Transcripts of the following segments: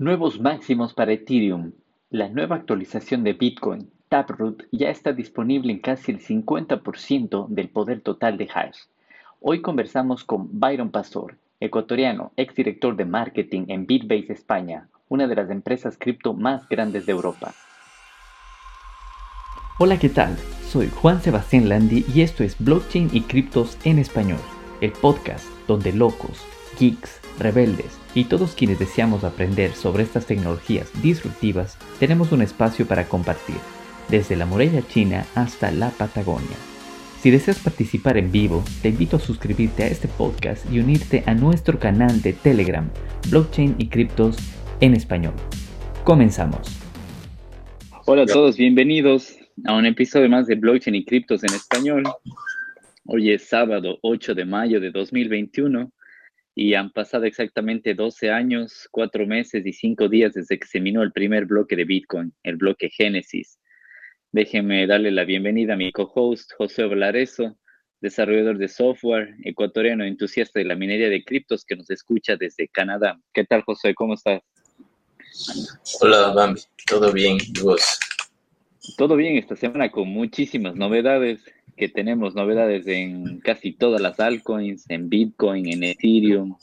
Nuevos máximos para Ethereum. La nueva actualización de Bitcoin, Taproot, ya está disponible en casi el 50% del poder total de hash. Hoy conversamos con Byron Pastor, ecuatoriano, exdirector de marketing en Bitbase España, una de las empresas cripto más grandes de Europa. Hola, ¿qué tal? Soy Juan Sebastián Landi y esto es Blockchain y Criptos en Español, el podcast donde locos, geeks, rebeldes y todos quienes deseamos aprender sobre estas tecnologías disruptivas tenemos un espacio para compartir, desde la muralla china hasta la Patagonia. Si deseas participar en vivo, te invito a suscribirte a este podcast y unirte a nuestro canal de Telegram, Blockchain y Criptos en Español. Comenzamos. Hola a todos, bienvenidos a un episodio más de Blockchain y Criptos en Español. Hoy es sábado 8 de mayo de 2021 y han pasado exactamente 12 años, 4 meses y 5 días desde que se minó el primer bloque de Bitcoin, el bloque Génesis. Déjenme darle la bienvenida a mi co-host José Valareso, desarrollador de software, ecuatoriano entusiasta de la minería de criptos que nos escucha desde Canadá. ¿Qué tal, José? ¿Cómo estás? Hola, Bambi. ¿Todo bien? ¿Y vos? Todo bien esta semana con muchísimas novedades que tenemos novedades en casi todas las altcoins, en Bitcoin, en Ethereum.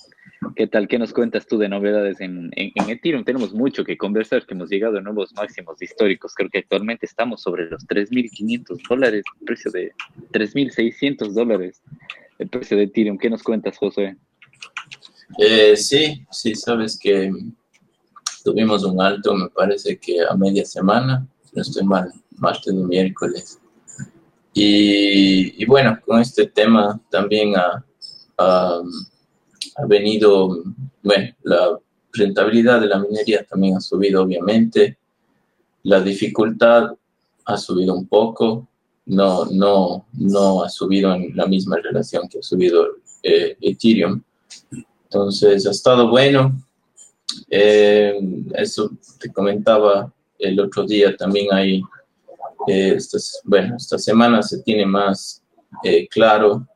¿Qué tal? ¿Qué nos cuentas tú de novedades en, Ethereum? Tenemos mucho que conversar, que hemos llegado a nuevos máximos históricos. Creo que actualmente estamos sobre los 3.500 dólares, el precio de 3.600 dólares, el precio de Ethereum. ¿Qué nos cuentas, José? Eh, sí, sí, sabes que tuvimos un alto, me parece que a media semana, no estoy mal, martes o miércoles y, bueno, con este tema también ha, ha, venido, bueno, la rentabilidad de la minería también ha subido obviamente, la dificultad ha subido un poco, no, no, no ha subido en la misma relación que ha subido eh, Ethereum. Entonces ha estado bueno. Eh, eso te comentaba el otro día, también hay estas, bueno, esta semana se tiene más eh, claro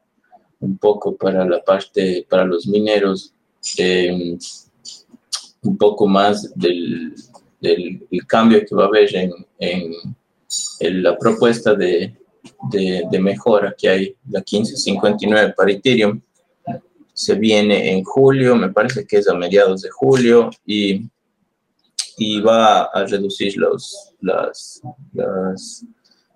un poco para la parte, para los mineros, em, un poco más del, del cambio que va a haber en, en, la propuesta de, de, de, mejora que hay, la 1559 para Ethereum. Se viene en julio, me parece que es a mediados de julio, y y va a reducir los, las,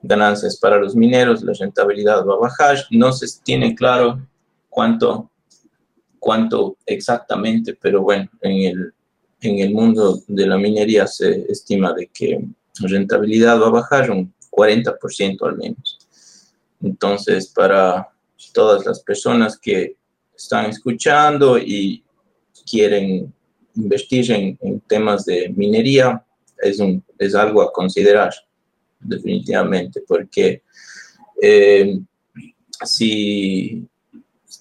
ganancias para los mineros, la rentabilidad va a bajar. No se tiene claro cuánto, cuánto exactamente, pero bueno, en el, en el mundo de la minería se estima de que la rentabilidad va a bajar un 40% al menos. Entonces, para todas las personas que están escuchando y quieren invertir en, temas de minería es, algo a considerar, definitivamente, porque eh, si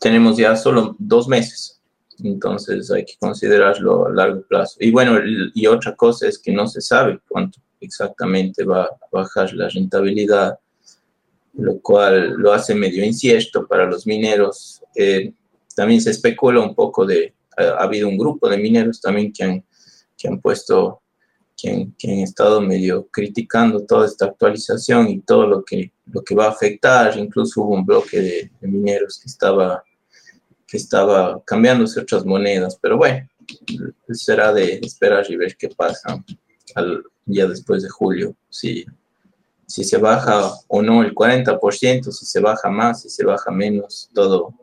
tenemos ya solo dos meses, entonces hay que considerarlo a largo plazo. Y bueno, y otra cosa es que no se sabe cuánto exactamente va a bajar la rentabilidad, lo cual lo hace medio incierto para los mineros. Eh, también se especula un poco de ha, habido un grupo de mineros también que han, que han puesto, que han, que han, estado medio criticando toda esta actualización y todo lo que, lo que va a afectar. Incluso hubo un bloque de, mineros que estaba, que estaba cambiándose otras monedas, pero bueno, será de esperar y ver qué pasa al, ya después de julio, si, si se baja o no el 40%, si se baja más, si se baja menos, todo,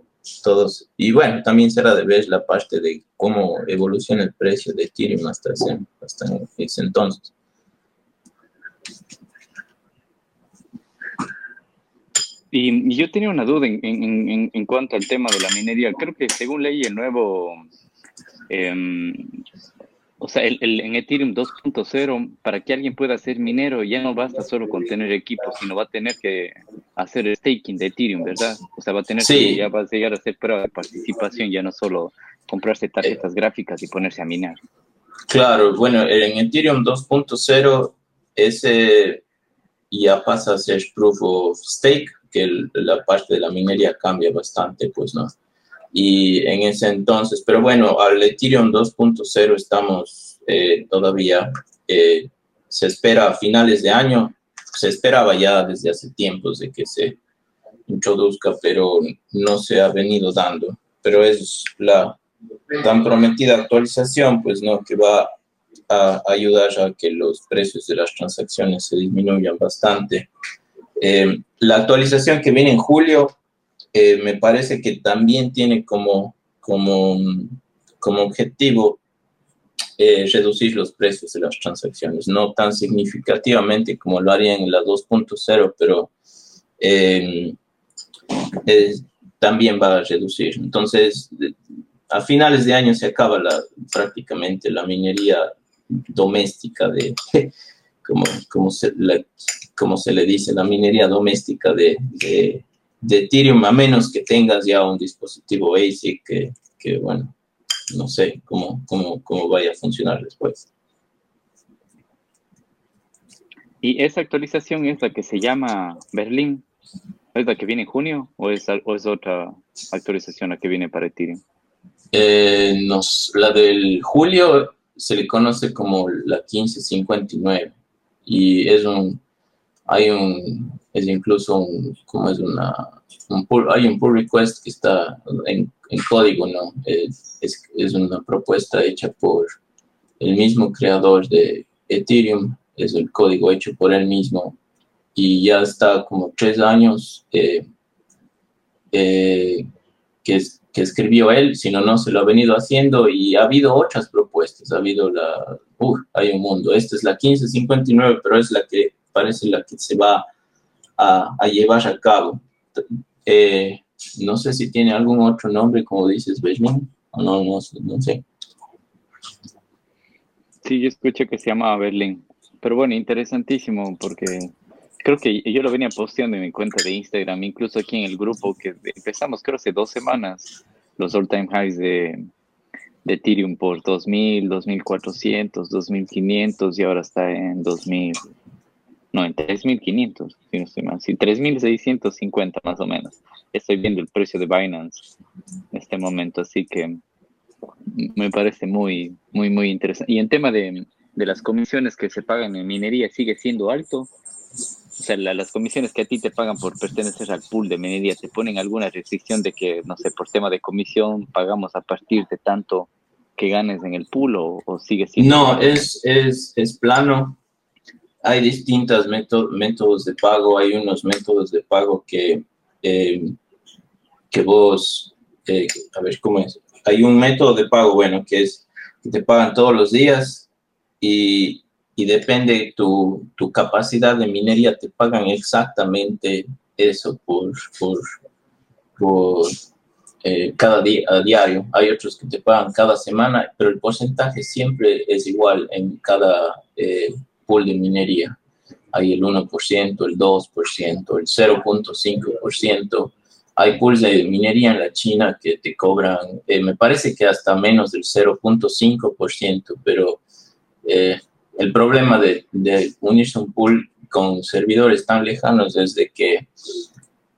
todos. Y bueno, también será de ver la parte de cómo evoluciona el precio de Ethereum hasta ese, hasta ese entonces. Y, yo tenía una duda en, en, en, cuanto al tema de la minería. Creo que según leí el nuevo eh, o sea, el, en Ethereum 2.0, para que alguien pueda ser minero, ya no basta solo con tener equipos, sino va a tener que hacer staking de Ethereum, ¿verdad? O sea, va a tener que ya va a llegar a hacer prueba de participación, ya no solo comprarse tarjetas gráficas y ponerse a minar. Claro, bueno, en Ethereum 2.0 ese ya pasa a ser proof of stake, que la parte de la minería cambia bastante, pues, ¿no? Y en ese entonces, pero bueno, al Ethereum 2.0 estamos todavía. se espera a finales de año, se esperaba ya desde hace tiempos de que se introduzca, pero no se ha venido dando. Pero es la tan prometida actualización, pues no, que va a ayudar a que los precios de las transacciones se disminuyan bastante. Eh, la actualización que viene en julio eh, me parece que también tiene como, como, como objetivo eh, reducir los precios de las transacciones, no tan significativamente como lo harían en la 2.0, pero también va a reducir. Entonces, a finales de año se acaba la, prácticamente la minería doméstica de, como, como, se, como se le dice, la minería doméstica de, de, Ethereum, a menos que tengas ya un dispositivo ASIC que, que bueno, no sé cómo, cómo, cómo vaya a funcionar después. ¿Y esa actualización es la que se llama Berlín? ¿Es la que viene en junio o es, o es otra actualización la que viene para Ethereum? Eh, nos, la del julio se le conoce como la 1559 y es un, hay un, es incluso un, como es una, un hay un pull request que está en, código, ¿no? Es, es, una propuesta hecha por el mismo creador de Ethereum, es el código hecho por él mismo y ya está como tres años eh, eh, que, que, escribió él, sino no se lo ha venido haciendo y ha habido otras propuestas, ha habido la, uh, hay un mundo, esta es la 1559, pero es la que parece la que se va a, a llevar a cabo. Eh, no sé si tiene algún otro nombre, como dices, Benjamin, o no, no, no sé. Sí, yo escuché que se llama Berlín. Pero bueno, interesantísimo porque creo que yo lo venía posteando en mi cuenta de Instagram, incluso aquí en el grupo que empezamos, creo, hace dos semanas, los all-time highs de, de Ethereum por 2000, 2400, 2500 y ahora está en 2000, no, en 3500, si no estoy mal, sí, 3650 más o menos. Estoy viendo el precio de Binance en este momento, así que me parece muy, muy, muy interesante. Y en tema de, de las comisiones que se pagan en minería, ¿sigue siendo alto? o sea, las comisiones que a ti te pagan por pertenecer al pool de minería, ¿te ponen alguna restricción de que, no sé, por tema de comisión pagamos a partir de tanto que ganes en el pool o, sigue siendo? No, es, es, es, plano. Hay distintos métodos de pago. Hay unos métodos de pago que, eh, que vos, eh, a ver cómo es. Hay un método de pago, bueno, que es que te pagan todos los días y, y depende tu, tu capacidad de minería, te pagan exactamente eso por, por, por eh, cada día a diario. Hay otros que te pagan cada semana, pero el porcentaje siempre es igual en cada eh, pool de minería. Hay el 1%, el 2%, el 0.5%. Hay pools de minería en la China que te cobran, eh, me parece que hasta menos del 0.5%, pero el problema de, unirse a un pool con servidores tan lejanos es de que,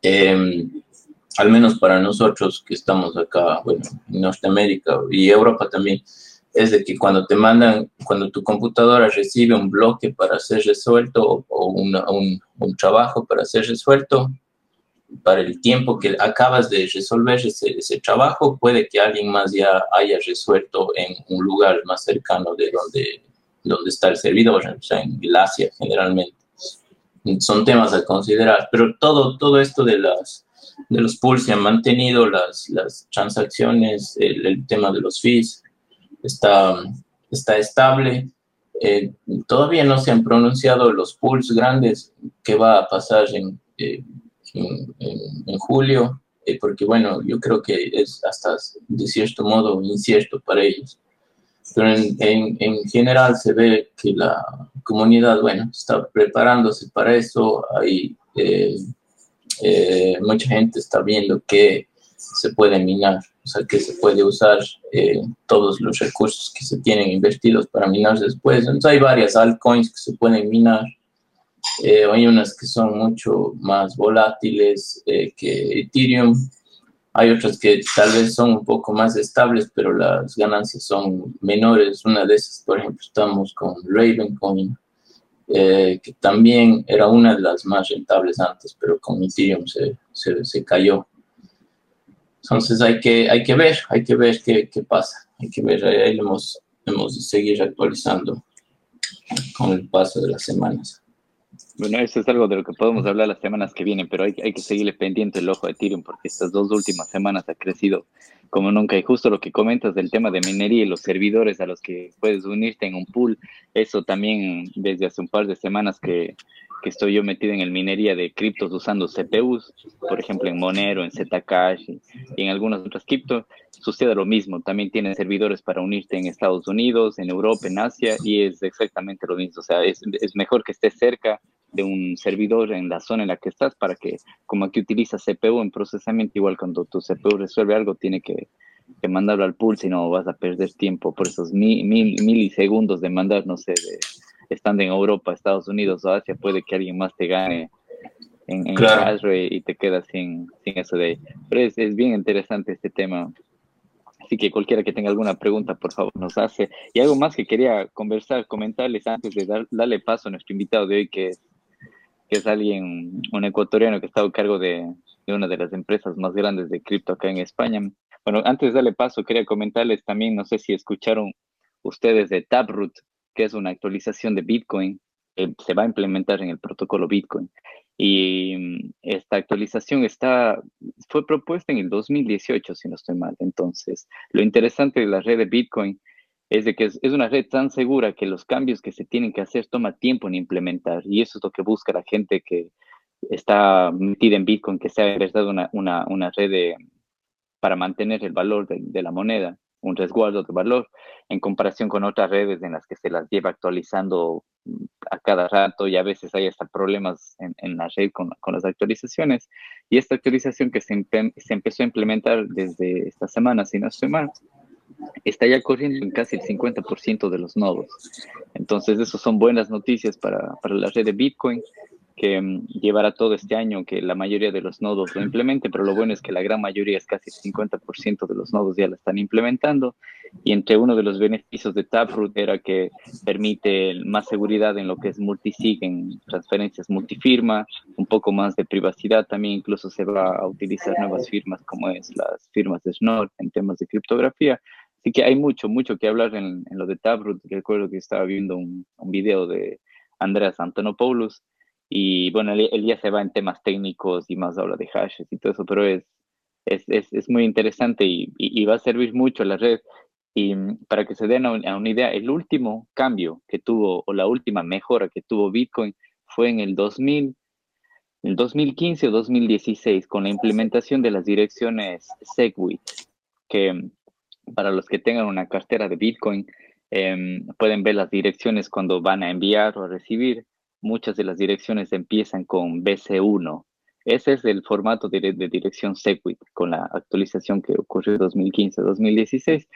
em, al menos para nosotros que estamos acá, bueno, en Norteamérica y Europa también, es de que cuando te mandan, cuando tu computadora recibe un bloque para ser resuelto o, un, trabajo para ser resuelto, para el tiempo que acabas de resolver ese, ese, trabajo, puede que alguien más ya haya resuelto en un lugar más cercano de donde donde está el servidor, o sea, en el generalmente. Son temas a considerar, pero todo, todo esto de, las, de los pools se han mantenido, las, las transacciones, el, tema de los fees está, está estable. Eh, todavía no se han pronunciado los pools grandes que va a pasar en, eh, en, en, julio, eh, porque bueno, yo creo que es hasta de cierto modo incierto para ellos pero en, en, general se ve que la comunidad, bueno, está preparándose para eso, hay eh, eh, mucha gente está viendo que se puede minar, o sea, que se puede usar eh, todos los recursos que se tienen invertidos para minar después. Entonces hay varias altcoins que se pueden minar, hay unas que son mucho más volátiles que Ethereum, Hay otras que tal vez son un poco más estables, pero las ganancias son menores. Una de esas, por ejemplo, estamos con Ravencoin, eh, que también era una de las más rentables antes, pero con Ethereum se, se, se cayó. Entonces hay que, hay que ver, hay que ver qué, qué pasa, hay que ver, ahí hemos, hemos de seguir actualizando con el paso de las semanas. Bueno, eso es algo de lo que podemos hablar las semanas que vienen, pero hay, hay que seguirle pendiente el ojo de Ethereum porque estas dos últimas semanas ha crecido como nunca. Y justo lo que comentas del tema de minería y los servidores a los que puedes unirte en un pool, eso también desde hace un par de semanas que, que estoy yo metido en el minería de criptos usando CPUs, por ejemplo en Monero, en Zcash y, en algunas otras criptos, sucede lo mismo. También tienen servidores para unirte en Estados Unidos, en Europa, en Asia y es exactamente lo mismo. O sea, es, es mejor que estés cerca de un servidor en la zona en la que estás para que, como aquí utilizas CPU en procesamiento, igual cuando tu CPU resuelve algo, tiene que, mandarlo al pool, si no vas a perder tiempo por esos mil, milisegundos de mandar, no sé, de, estando en Europa, Estados Unidos o Asia, puede que alguien más te gane en, en y te quedas sin, sin eso de ahí. Pero es, es bien interesante este tema. Así que cualquiera que tenga alguna pregunta, por favor, nos hace. Y algo más que quería conversar, comentarles antes de dar, darle paso a nuestro invitado de hoy, que es que es alguien, un ecuatoriano que está a cargo de, una de las empresas más grandes de cripto acá en España. Bueno, antes de darle paso, quería comentarles también, no sé si escucharon ustedes de Taproot, que es una actualización de Bitcoin, que se va a implementar en el protocolo Bitcoin. Y mm, esta actualización está, fue propuesta en el 2018, si no estoy mal. Entonces, lo interesante de la red de Bitcoin es de que es, una red tan segura que los cambios que se tienen que hacer toma tiempo en implementar y eso es lo que busca la gente que está metida en Bitcoin, que sea en verdad una, una, una red para mantener el valor de, la moneda, un resguardo de valor, en comparación con otras redes en las que se las lleva actualizando a cada rato y a veces hay hasta problemas en, en la red con, con, las actualizaciones. Y esta actualización que se, se empezó a implementar desde esta semana, si no estoy está ya corriendo en casi el 50% de los nodos. Entonces, eso son buenas noticias para, para la red de Bitcoin, que um, llevará todo este año que la mayoría de los nodos lo implemente, pero lo bueno es que la gran mayoría, es casi el 50% de los nodos ya la están implementando. Y entre uno de los beneficios de Taproot era que permite más seguridad en lo que es multisig, en transferencias multifirma, un poco más de privacidad. También incluso se va a utilizar nuevas firmas como es las firmas de Schnorr en temas de criptografía. Así que hay mucho, mucho que hablar en, lo de Taproot. Recuerdo que estaba viendo un video de Andreas Antonopoulos y bueno, él, ya se va en temas técnicos y más habla de hashes y todo eso, pero es, es, es, es muy interesante y, y, va a servir mucho la red. Y para que se den a, una idea, el último cambio que tuvo o la última mejora que tuvo Bitcoin fue en el 2000, el 2015 o 2016 con la implementación de las direcciones SegWit, que para los que tengan una cartera de Bitcoin, em, pueden ver las direcciones cuando van a enviar o a recibir. Muchas de las direcciones empiezan con BC1. Ese es el formato de, dirección Segwit con la actualización que ocurrió en 2015-2016.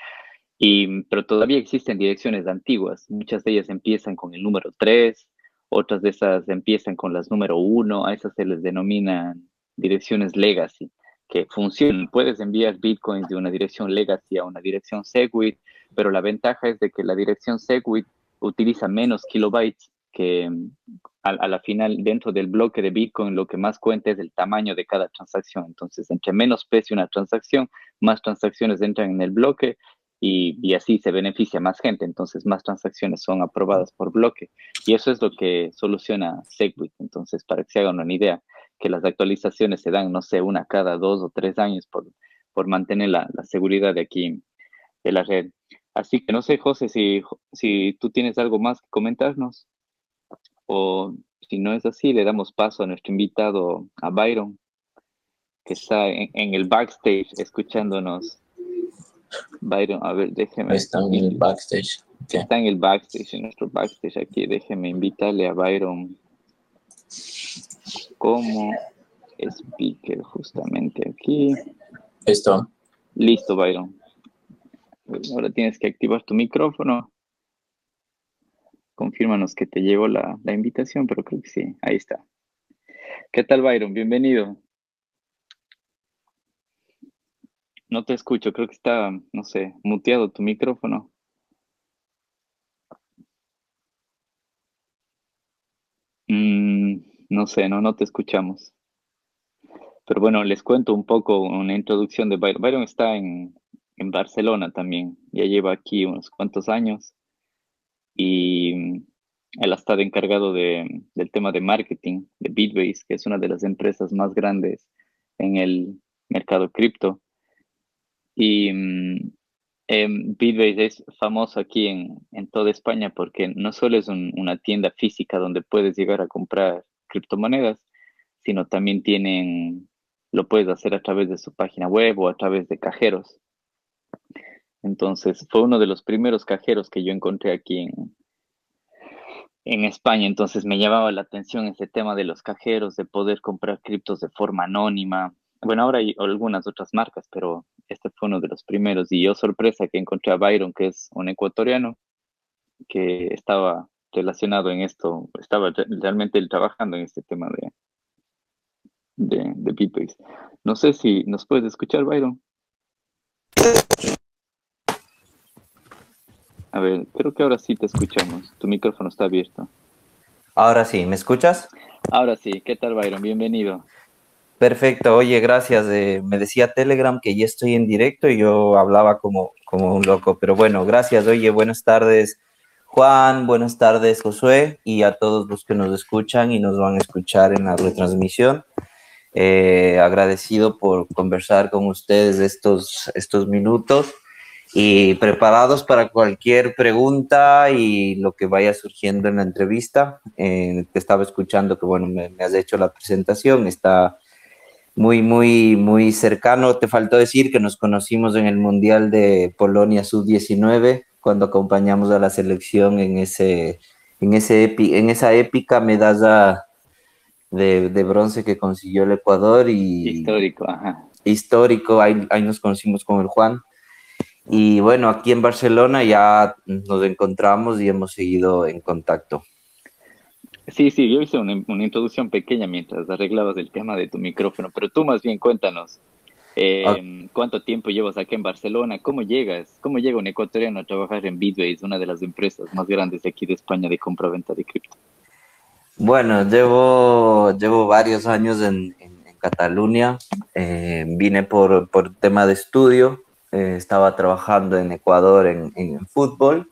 Y, pero todavía existen direcciones antiguas. Muchas de ellas empiezan con el número 3, otras de esas empiezan con las número 1. A esas se les denominan direcciones legacy que funcionan. Puedes enviar bitcoins de una dirección legacy a una dirección segwit, pero la ventaja es de que la dirección segwit utiliza menos kilobytes que a, la final dentro del bloque de bitcoin lo que más cuenta es el tamaño de cada transacción. Entonces, entre menos pese una transacción, más transacciones entran en el bloque y, y, así se beneficia más gente, entonces más transacciones son aprobadas por bloque. Y eso es lo que soluciona Segwit. Entonces, para que se hagan una idea, que las actualizaciones se dan, no sé, una cada dos o tres años por, por mantener la, la seguridad de aquí, de la red. Así que no sé, José, si, si tú tienes algo más que comentarnos o si no es así, le damos paso a nuestro invitado, a Byron, que está en, en el backstage escuchándonos. Byron, a ver, déjeme. Está en el backstage. Está en el backstage, en nuestro backstage aquí. Déjeme invitarle a Byron como speaker justamente aquí. Listo. Listo, Byron. Ahora tienes que activar tu micrófono. Confírmanos que te llegó la, la invitación, pero creo que sí. Ahí está. ¿Qué tal, Byron? Bienvenido. No te escucho, creo que está, no sé, muteado tu micrófono. Mm, no sé, no, no te escuchamos. Pero bueno, les cuento un poco una introducción de Byron. Byron está en, en Barcelona también, ya lleva aquí unos cuantos años y mm, él ha estado encargado de, del tema de marketing de Bitbase, que es una de las empresas más grandes en el mercado cripto. Y um, Bitbase es famoso aquí en, en, toda España porque no solo es una tienda física donde puedes llegar a comprar criptomonedas, sino también tienen, lo puedes hacer a través de su página web o a través de cajeros. Entonces, fue uno de los primeros cajeros que yo encontré aquí en, España. Entonces, me llamaba la atención ese tema de los cajeros, de poder comprar criptos de forma anónima. Bueno, ahora hay algunas otras marcas, pero este fue uno de los primeros. Y yo, sorpresa, que encontré a Byron, que es un ecuatoriano, que estaba relacionado en esto, estaba realmente trabajando en este tema de, de. No sé si nos puedes escuchar, Byron. A ver, creo que ahora sí te escuchamos. Tu micrófono está abierto. Ahora sí, ¿me escuchas? Ahora sí, ¿qué tal Byron? Bienvenido. Perfecto, oye, gracias. Eh, me decía Telegram que ya estoy en directo y yo hablaba como, como un loco, pero bueno, gracias. Oye, buenas tardes Juan, buenas tardes Josué y a todos los que nos escuchan y nos van a escuchar en la retransmisión. Eh, agradecido por conversar con ustedes estos, estos minutos y preparados para cualquier pregunta y lo que vaya surgiendo en la entrevista. Eh, te estaba escuchando que, bueno, me, has hecho la presentación, está muy, muy, muy cercano. Te faltó decir que nos conocimos en el Mundial de Polonia Sub-19, cuando acompañamos a la selección en, ese, en, ese en esa épica medalla de, de, bronce que consiguió el Ecuador. Y, histórico, ajá. Histórico, ahí, ahí nos conocimos con el Juan. Y bueno, aquí en Barcelona ya nos encontramos y hemos seguido en contacto. Sí, sí, yo hice una, introducción pequeña mientras arreglabas el tema de tu micrófono, pero tú más bien cuéntanos, eh, ¿cuánto tiempo llevas aquí en Barcelona? ¿Cómo llegas? ¿Cómo llega un ecuatoriano a trabajar en Bitbase, una de las empresas más grandes de aquí de España de compra-venta de cripto? Bueno, llevo, llevo varios años en, Cataluña, eh, vine por, por tema de estudio, eh, estaba trabajando en Ecuador en, fútbol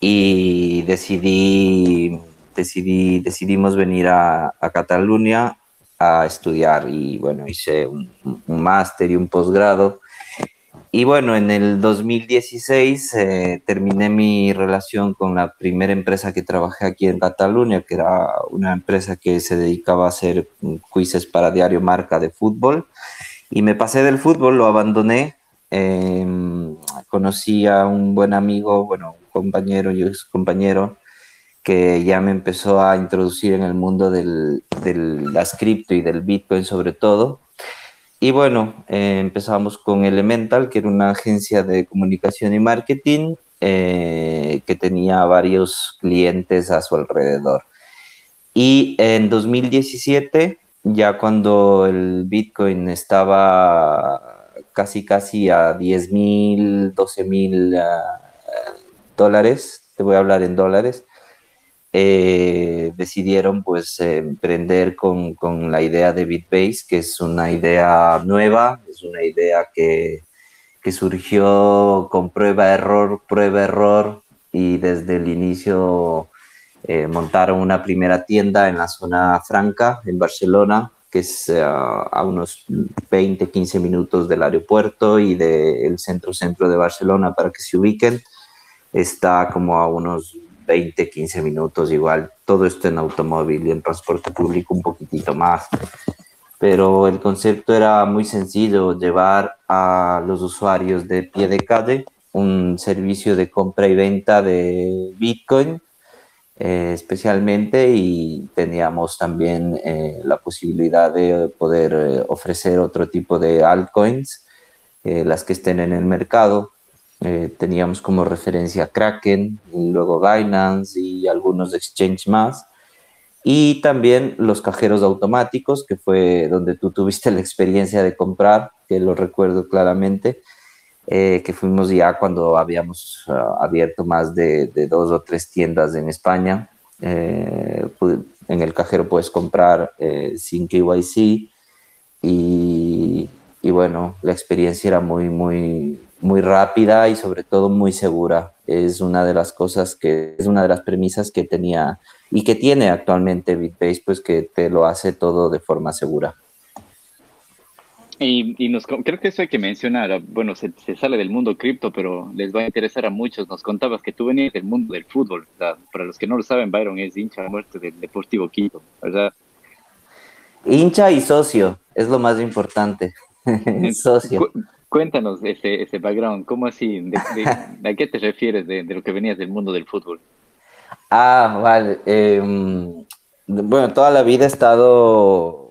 y decidí, decidí, decidimos venir a, Cataluña a estudiar y bueno, hice un, máster y un posgrado. Y bueno, en el 2016 eh, terminé mi relación con la primera empresa que trabajé aquí en Cataluña, que era una empresa que se dedicaba a hacer quizzes para diario marca de fútbol. Y me pasé del fútbol, lo abandoné Em, conocí a un buen amigo, bueno, un compañero y ex compañero, que ya me empezó a introducir en el mundo del las cripto y del Bitcoin sobre todo. Y bueno, eh, empezamos con Elemental, que era una agencia de comunicación y marketing eh, que tenía varios clientes a su alrededor. Y en 2017, ya cuando el Bitcoin estaba casi casi a 10 mil, 12 mil ah, dólares, te voy a hablar en dólares, eh, decidieron pues emprender con, con, la idea de Bitbase, que es una idea nueva, es una idea que, que surgió con prueba-error, prueba-error, y desde el inicio eh, montaron una primera tienda en la zona franca, en Barcelona, que es eh, a unos 20, 15 minutos del aeropuerto y del centro-centro de Barcelona para que se ubiquen. Está como a unos 20, 15 minutos igual. Todo esto en automóvil y en transporte público un poquitito más. Pero el concepto era muy sencillo, llevar a los usuarios de pie de calle un servicio de compra y venta de Bitcoin eh, especialmente y teníamos también eh, la posibilidad de poder eh, ofrecer otro tipo de altcoins, las que estén en el mercado. teníamos como referencia Kraken, luego Binance y algunos exchanges más. Y también los cajeros automáticos, que fue donde tú tuviste la experiencia de comprar que lo recuerdo claramente, eh, que fuimos ya cuando habíamos ah, abierto más de, dos o tres tiendas en España. Eh, en el cajero puedes comprar eh, sin KYC y, y, bueno, la experiencia era muy, muy, muy rápida y sobre todo muy segura. Es una de las cosas que es una de las premisas que tenía y que tiene actualmente BitBase, pues que te lo hace todo de forma segura. Y, nos, creo que eso hay que mencionar, bueno, se, sale del mundo cripto, pero les va a interesar a muchos. Nos contabas que tú venías del mundo del fútbol. Para los que no lo saben, Byron es hincha muerte del Deportivo Quito, ¿verdad? Hincha y socio, es lo más importante. socio. cuéntanos ese, ese background, ¿cómo así? De, ¿A qué te refieres de, lo que venías del mundo del fútbol? Ah, vale. Em, bueno, toda la vida he estado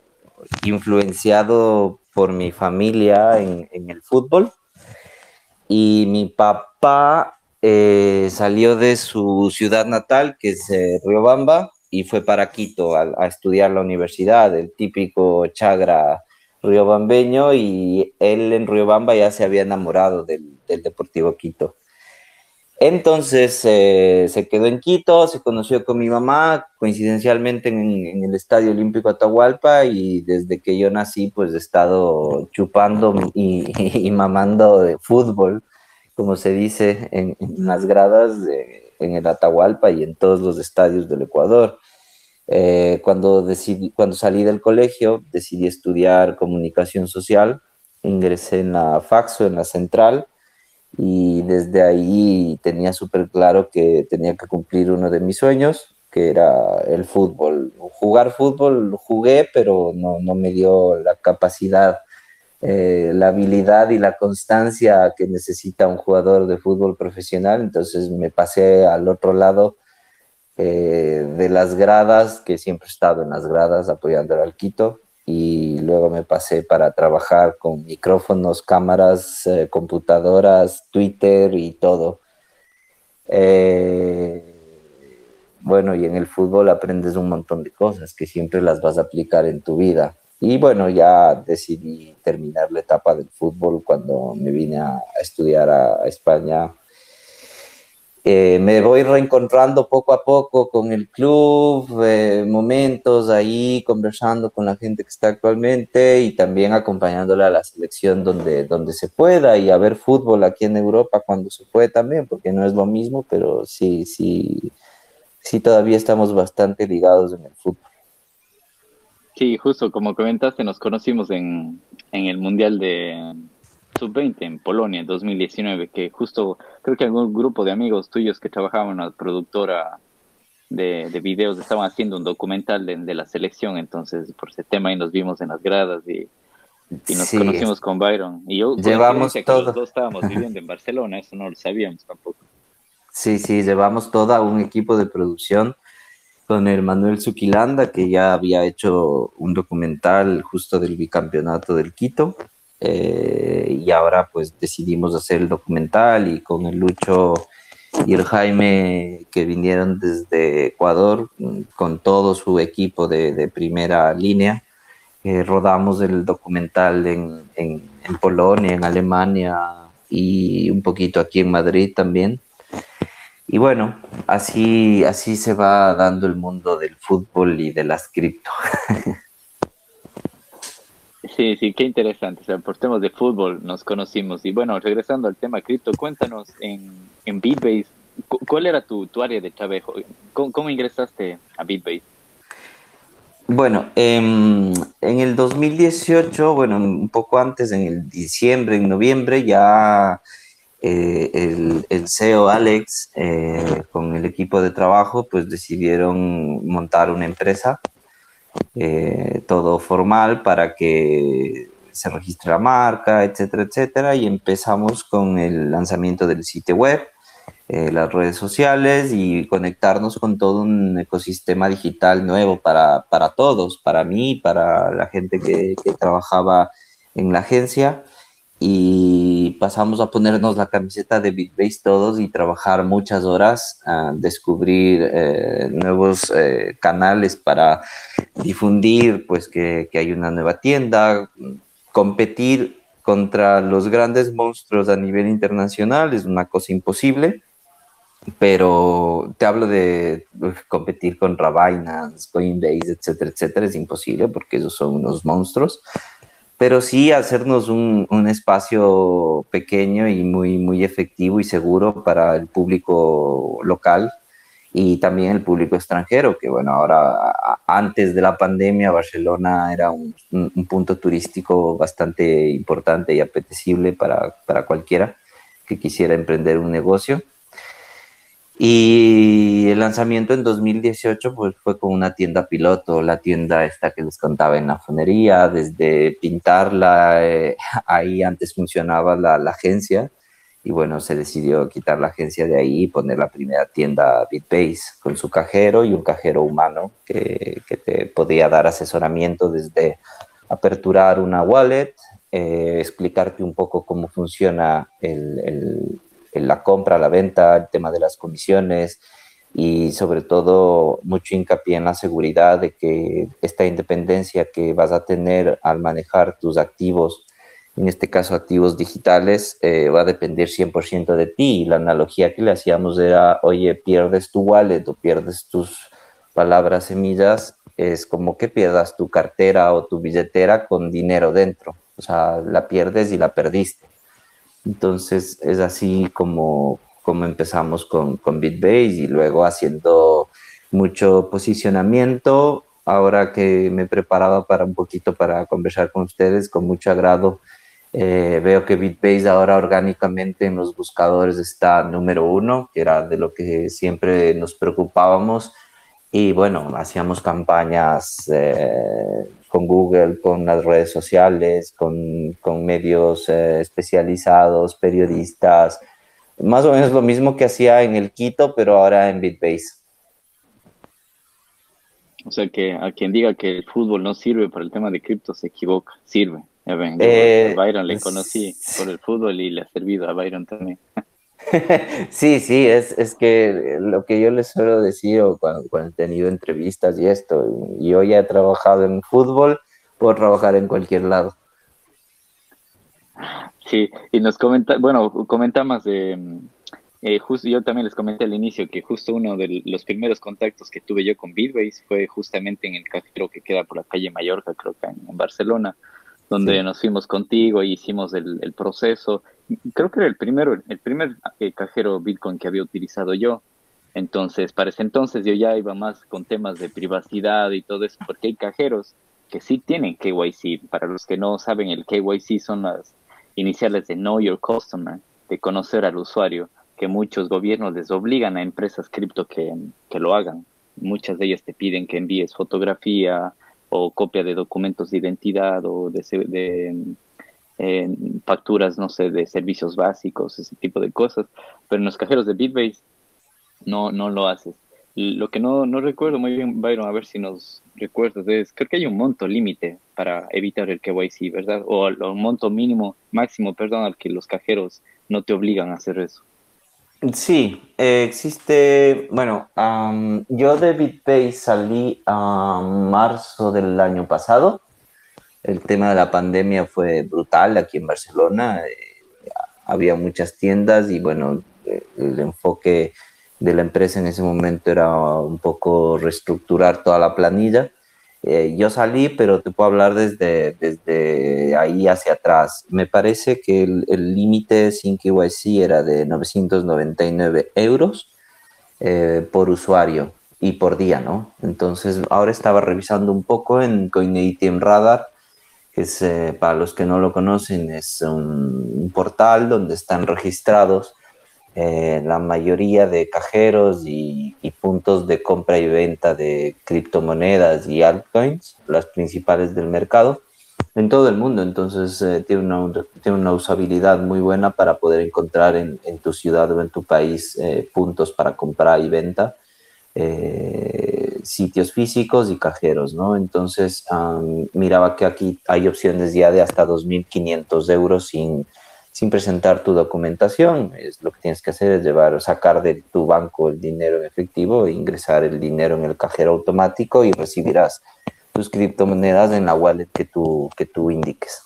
influenciado por mi familia en, el fútbol. Y mi papá eh, salió de su ciudad natal, que es eh, Riobamba, y fue para Quito a, estudiar la universidad, el típico chagra riobambeño, y él en Riobamba ya se había enamorado del Deportivo Quito. Entonces eh, se quedó en Quito, se conoció con mi mamá, coincidencialmente en, el Estadio Olímpico Atahualpa y desde que yo nací pues he estado chupando y, mamando de fútbol, como se dice, en, las gradas en el Atahualpa y en todos los estadios del Ecuador. Eh, cuando, decidí, cuando salí del colegio decidí estudiar comunicación social, ingresé en la Faxo, en la central, y desde ahí tenía súper claro que tenía que cumplir uno de mis sueños, que era el fútbol. Jugar fútbol jugué, pero no, no me dio la capacidad, eh, la habilidad y la constancia que necesita un jugador de fútbol profesional, entonces me pasé al otro lado. Eh, de las gradas, que siempre he estado en las gradas apoyando al Quito, y luego me pasé para trabajar con micrófonos, cámaras, eh, computadoras, Twitter y todo. Eh, bueno, y en el fútbol aprendes un montón de cosas que siempre las vas a aplicar en tu vida. Y bueno, ya decidí terminar la etapa del fútbol cuando me vine a estudiar a España eh, me voy reencontrando poco a poco con el club, eh, momentos ahí conversando con la gente que está actualmente y también acompañándole a la selección donde, donde se pueda y a ver fútbol aquí en Europa cuando se puede también, porque no es lo mismo, pero sí, sí, sí todavía estamos bastante ligados en el fútbol. Sí, justo como comentaste, nos conocimos en, en el Mundial de, sub-20 en Polonia en 2019, que justo creo que algún grupo de amigos tuyos que trabajaban en una productora de, de videos estaban haciendo un documental de, la selección, entonces por ese tema ahí nos vimos en las gradas y, y nos conocimos con Byron. Y yo, llevamos todo. los dos estábamos viviendo en Barcelona, eso no lo sabíamos tampoco. Sí, sí, llevamos todo un equipo de producción con el Manuel Zuquilanda, que ya había hecho un documental justo del bicampeonato del Quito. Eh, y ahora pues decidimos hacer el documental y con el Lucho y el Jaime que vinieron desde Ecuador con todo su equipo de, primera línea. Eh, rodamos el documental en, en, en, Polonia, en Alemania y un poquito aquí en Madrid también. Y bueno, así, así se va dando el mundo del fútbol y de las cripto. Sí, sí, qué interesante. O sea, por temas de fútbol nos conocimos. Y bueno, regresando al tema cripto, cuéntanos en, en Bitbase, ¿cuál era tu, tu área de trabajo? ¿Cómo, ingresaste a Bitbase? Bueno, em, en el 2018, bueno, un poco antes, en el diciembre, en noviembre, ya eh, el, el, CEO Alex eh, con el equipo de trabajo, pues decidieron montar una empresa eh, todo formal para que se registre la marca, etcétera, etcétera. Y empezamos con el lanzamiento del sitio web, eh, las redes sociales y conectarnos con todo un ecosistema digital nuevo para, para todos, para mí, para la gente que, que trabajaba en la agencia y pasamos a ponernos la camiseta de BitBase todos y trabajar muchas horas, a descubrir eh, nuevos eh, canales para difundir pues que, que, hay una nueva tienda, competir contra los grandes monstruos a nivel internacional es una cosa imposible, pero te hablo de competir contra Binance, Coinbase, etcétera, etcétera, es imposible porque esos son unos monstruos, pero sí hacernos un, un espacio pequeño y muy, muy efectivo y seguro para el público local y también el público extranjero, que bueno, ahora antes de la pandemia Barcelona era un, punto turístico bastante importante y apetecible para, para, cualquiera que quisiera emprender un negocio. Y el lanzamiento en 2018 pues, fue con una tienda piloto, la tienda esta que les contaba en la fonería, desde pintarla, eh, ahí antes funcionaba la, agencia, y bueno, se decidió quitar la agencia de ahí y poner la primera tienda BitBase con su cajero y un cajero humano que, que te podía dar asesoramiento desde aperturar una wallet, eh, explicarte un poco cómo funciona el, la compra, la venta, el tema de las comisiones y sobre todo mucho hincapié en la seguridad de que esta independencia que vas a tener al manejar tus activos en este caso activos digitales, eh, va a depender 100% de ti. Y la analogía que le hacíamos era, oye, pierdes tu wallet o pierdes tus palabras semillas, es como que pierdas tu cartera o tu billetera con dinero dentro. O sea, la pierdes y la perdiste. Entonces es así como, como empezamos con, con BitBase y luego haciendo mucho posicionamiento. Ahora que me preparaba para un poquito para conversar con ustedes, con mucho agrado eh, veo que BitBase ahora orgánicamente en los buscadores está número uno, que era de lo que siempre nos preocupábamos. Y bueno, hacíamos campañas eh, con Google, con las redes sociales, con, con medios eh, especializados, periodistas. Más o menos lo mismo que hacía en el Quito, pero ahora en BitBase. O sea que a quien diga que el fútbol no sirve para el tema de cripto se equivoca, sirve. Eh, a Byron le conocí por el fútbol y le ha servido a Byron también. sí, sí, es, es que lo que yo les suelo decir cuando, cuando, he tenido entrevistas y esto, yo ya he trabajado en fútbol, puedo trabajar en cualquier lado. Sí, y nos comenta, bueno, comentamos de, eh, justo yo también les comenté al inicio que justo uno de los primeros contactos que tuve yo con Bitbase fue justamente en el cajero que queda por la calle Mallorca, creo que en Barcelona donde nos fuimos contigo y hicimos el, el, proceso. Creo que era el primero, el primer eh, cajero Bitcoin que había utilizado yo. Entonces, para ese entonces yo ya iba más con temas de privacidad y todo eso, porque hay cajeros que sí tienen KYC. Para los que no saben, el KYC son las iniciales de Know Your Customer, de conocer al usuario, que muchos gobiernos les obligan a empresas cripto que, que lo hagan. Muchas de ellas te piden que envíes fotografía, o copia de documentos de identidad o de, de facturas, no sé, de servicios básicos, ese tipo de cosas. Pero en los cajeros de Bitbase no, no lo haces. Lo que no, no recuerdo muy bien, Byron, a ver si nos recuerdas, es creo que hay un monto límite para evitar el KYC, ¿verdad? O, o un monto mínimo, máximo, perdón, al que los cajeros no te obligan a hacer eso. Sí, eh, existe, bueno, yo de BitPay salí a marzo del año pasado. El tema de la pandemia fue brutal aquí en Barcelona. Eh, había muchas tiendas y bueno, eh, el enfoque de la empresa en ese momento era un poco reestructurar toda la planilla eh, yo salí, pero te puedo hablar desde, desde ahí hacia atrás. Me parece que el límite sin KYC era de 999 euros eh, por usuario y por día, ¿no? Entonces, ahora estaba revisando un poco en CoinATM Radar, que es, eh, para los que no lo conocen, es un portal donde están registrados eh, la mayoría de cajeros y, puntos de compra y venta de criptomonedas y altcoins, las principales del mercado, en todo el mundo. Entonces eh, tiene, una, tiene una usabilidad muy buena para poder encontrar en, tu ciudad o en tu país eh, puntos para comprar y venta. sitios físicos y cajeros, ¿no? Entonces, miraba que aquí hay opciones ya de hasta 2.500 euros sin, sin presentar tu documentación. Es lo que tienes que hacer es llevar, sacar de tu banco el dinero en efectivo, e ingresar el dinero en el cajero automático y recibirás tus criptomonedas en la wallet que tú, que tú indiques.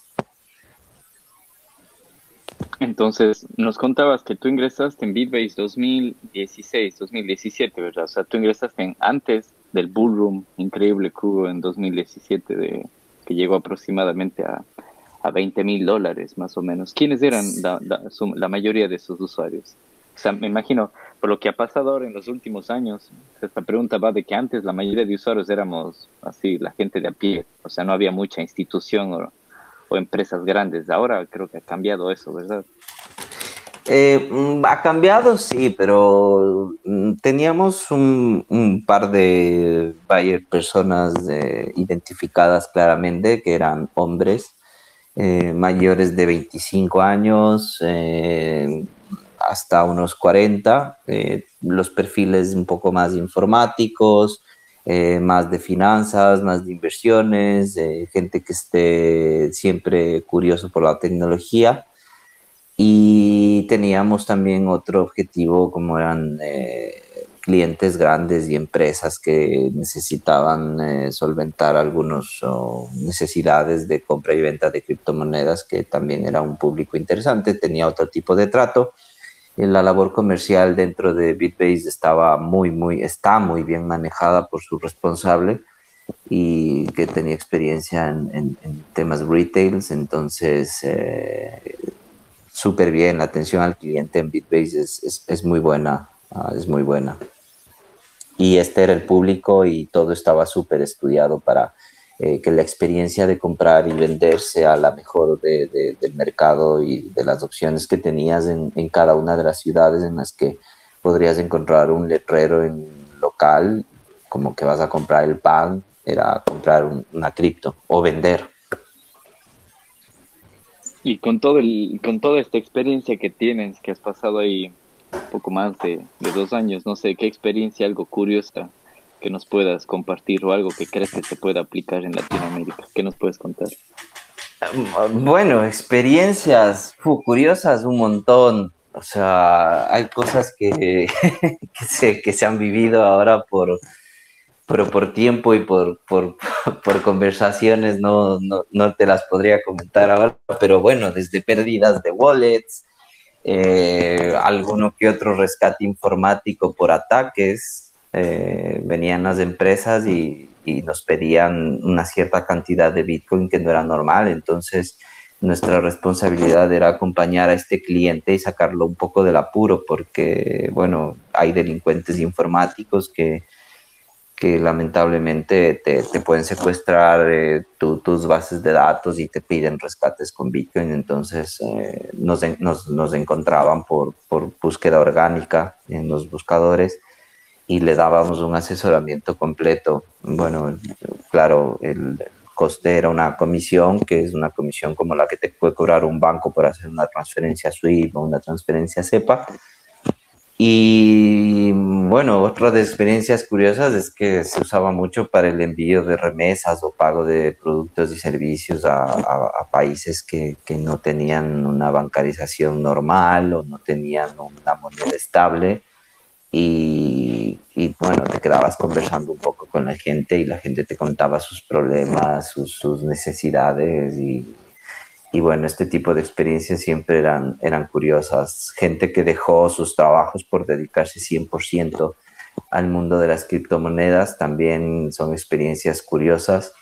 Entonces, nos contabas que tú ingresaste en Bitbase 2016, 2017, ¿verdad? O sea, tú ingresaste en, antes del bullroom increíble hubo en 2017, de, que llegó aproximadamente a, a 20 mil dólares, más o menos. ¿Quiénes eran la, la, mayoría de sus usuarios? O sea, me imagino, por lo que ha pasado ahora en los últimos años, esta pregunta va de que antes la mayoría de usuarios éramos así, la gente de a pie, o sea, no había mucha institución o o empresas grandes. Ahora creo que ha cambiado eso, ¿verdad? Eh, mm, ha cambiado, sí, pero mm, teníamos un, par de personas eh, identificadas claramente, que eran hombres eh, mayores de 25 años hasta unos 40, los perfiles un poco más informáticos, eh, más de finanzas, más de inversiones, gente que esté siempre curioso por la tecnología. Y teníamos también otro objetivo como eran eh, clientes grandes y empresas que necesitaban eh, solventar algunas necesidades de compra y venta de criptomonedas, que también era un público interesante, tenía otro tipo de trato la labor comercial dentro de Bitbase estaba muy, muy, está muy bien manejada por su responsable y que tenía experiencia en, temas retails, entonces eh, súper bien, la atención al cliente en Bitbase es, es, muy buena, ah, es muy buena. Y este era el público y todo estaba súper estudiado para eh, que la experiencia de comprar y vender sea la mejor del mercado y de las opciones que tenías en, cada una de las ciudades en las que podrías encontrar un letrero en local, como que vas a comprar el pan, era comprar una cripto o vender. Y con, todo el, con toda esta experiencia que tienes, que has pasado ahí poco más de, de dos años, no sé, ¿qué experiencia, algo curiosa que nos puedas compartir o algo que crees que se pueda aplicar en Latinoamérica? ¿Qué nos puedes contar? Bueno, experiencias curiosas un montón. O sea, hay cosas que, que, se, que se han vivido ahora por, por tiempo y por, por, por conversaciones no, no, no, te las podría comentar ahora, pero bueno, desde pérdidas de wallets, eh, alguno que otro rescate informático por ataques, eh, venían las empresas y, nos pedían una cierta cantidad de Bitcoin que no era normal. Entonces, nuestra responsabilidad era acompañar a este cliente y sacarlo un poco del apuro, porque, bueno, hay delincuentes informáticos que, que lamentablemente te, pueden secuestrar eh, tus bases de datos y te piden rescates con Bitcoin. Entonces, eh, nos, nos, nos, encontraban por, por búsqueda orgánica en los buscadores y le dábamos un asesoramiento completo. Bueno, claro, el coste era una comisión, que es una comisión como la que te puede cobrar un banco por hacer una transferencia SWIFT o una transferencia SEPA. Y bueno, otra de experiencias curiosas es que se usaba mucho para el envío de remesas o pago de productos y servicios a, a países que, que, no tenían una bancarización normal o no tenían una moneda estable. Y, bueno, te quedabas conversando un poco con la gente y la gente te contaba sus problemas, sus, necesidades y, y, bueno, este tipo de experiencias siempre eran, eran curiosas. Gente que dejó sus trabajos por dedicarse 100% al mundo de las criptomonedas también son experiencias curiosas.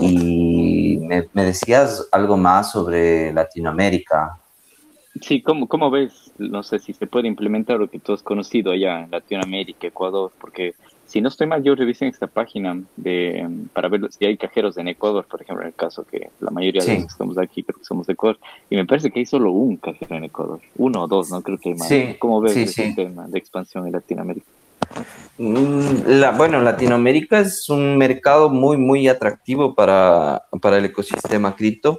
Y me, decías algo más sobre Latinoamérica. Sí, ¿cómo, ¿cómo ves? No sé si se puede implementar lo que tú has conocido allá en Latinoamérica, Ecuador, porque si no estoy mal, yo revisé en esta página de, para ver si hay cajeros en Ecuador, por ejemplo, en el caso que la mayoría de los que estamos aquí creo que somos de Ecuador, y me parece que hay solo un cajero en Ecuador, uno o dos, no creo que hay más. ¿Cómo ves el tema de expansión en Latinoamérica? Mm, la, bueno, Latinoamérica es un mercado muy, muy atractivo para, para el ecosistema cripto.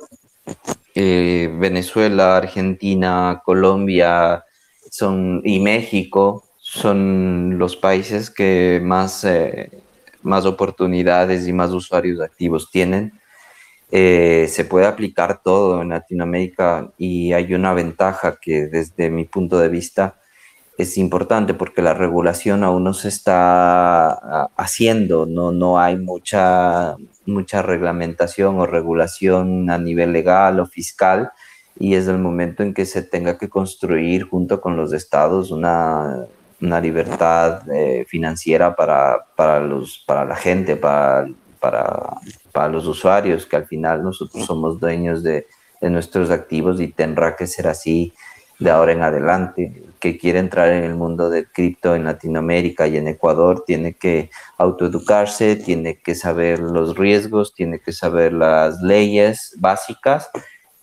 Eh, Venezuela, Argentina, Colombia son, y México son los países que más, eh, más oportunidades y más usuarios activos tienen. Eh, se puede aplicar todo en Latinoamérica y hay una ventaja que desde mi punto de vista es importante porque la regulación aún no se está ah, haciendo, no, no hay mucha, mucha reglamentación o regulación a nivel legal o fiscal y es el momento en que se tenga que construir junto con los estados una, una libertad eh, financiera para, para, los, para la gente, para, para, para, los usuarios, que al final nosotros somos dueños de, de nuestros activos y tendrá que ser así de ahora en adelante. Que quiere entrar en el mundo del cripto en Latinoamérica y en Ecuador tiene que autoeducarse, tiene que saber los riesgos, tiene que saber las leyes básicas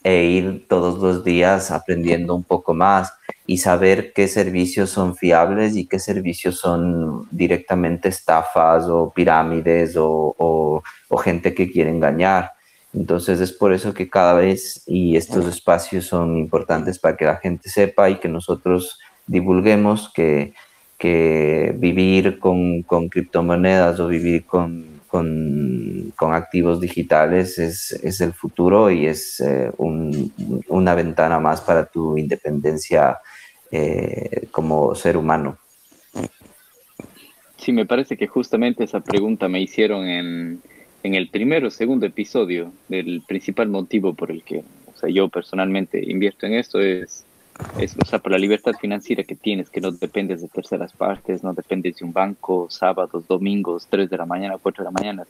e ir todos los días aprendiendo un poco más y saber qué servicios son fiables y qué servicios son directamente estafas o pirámides o, o, o gente que quiere engañar. Entonces es por eso que cada vez y estos espacios son importantes para que la gente sepa y que nosotros divulguemos que, que vivir con, con criptomonedas o vivir con con, con activos digitales es, es, el futuro y es eh, un, una ventana más para tu independencia eh, como ser humano. Sí, me parece que justamente esa pregunta me hicieron en, en el primero o segundo episodio del principal motivo por el que o sea, yo personalmente invierto en esto es es, o sea, por la libertad financiera que tienes, que no dependes de terceras partes, no dependes de un banco, sábados, domingos, 3 de la mañana, 4 de la mañana.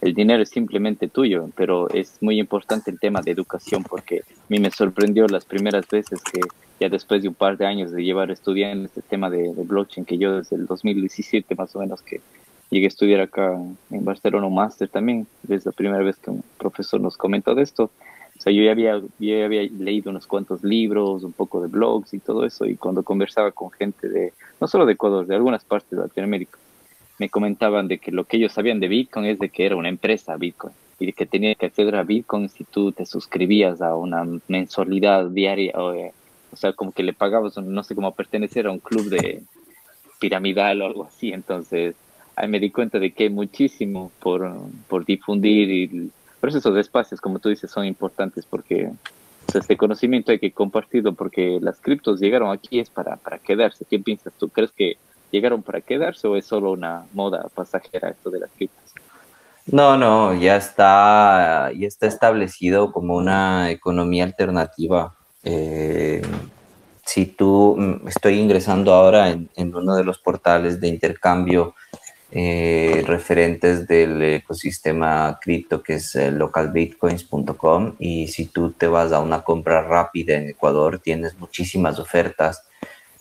El dinero es simplemente tuyo, pero es muy importante el tema de educación porque a mí me sorprendió las primeras veces que ya después de un par de años de llevar estudiando este tema de, de blockchain, que yo desde el 2017 más o menos que llegué a estudiar acá en Barcelona un máster también, desde la primera vez que un profesor nos comentó de esto, o sea, yo ya había, ya había leído unos cuantos libros, un poco de blogs y todo eso, y cuando conversaba con gente de, no solo de Ecuador, de algunas partes de Latinoamérica, me comentaban de que lo que ellos sabían de Bitcoin es de que era una empresa Bitcoin y de que tenía que acceder a Bitcoin si tú te suscribías a una mensualidad diaria, o, eh, o sea, como que le pagabas, no sé, cómo pertenecer a un club de piramidal o algo así, entonces ahí me di cuenta de que muchísimo por, por difundir y por eso esos espacios, como tú dices, son importantes porque este conocimiento hay que compartirlo porque las criptos llegaron aquí es para, para quedarse. ¿Qué piensas tú? ¿Crees que llegaron para quedarse o es solo una moda pasajera esto de las criptos? No, no, ya está, ya está establecido como una economía alternativa. Eh, si tú, mm, estoy ingresando ahora en, uno de los portales de intercambio eh, referentes del ecosistema cripto que es eh, localbitcoins.com y si tú te vas a una compra rápida en Ecuador tienes muchísimas ofertas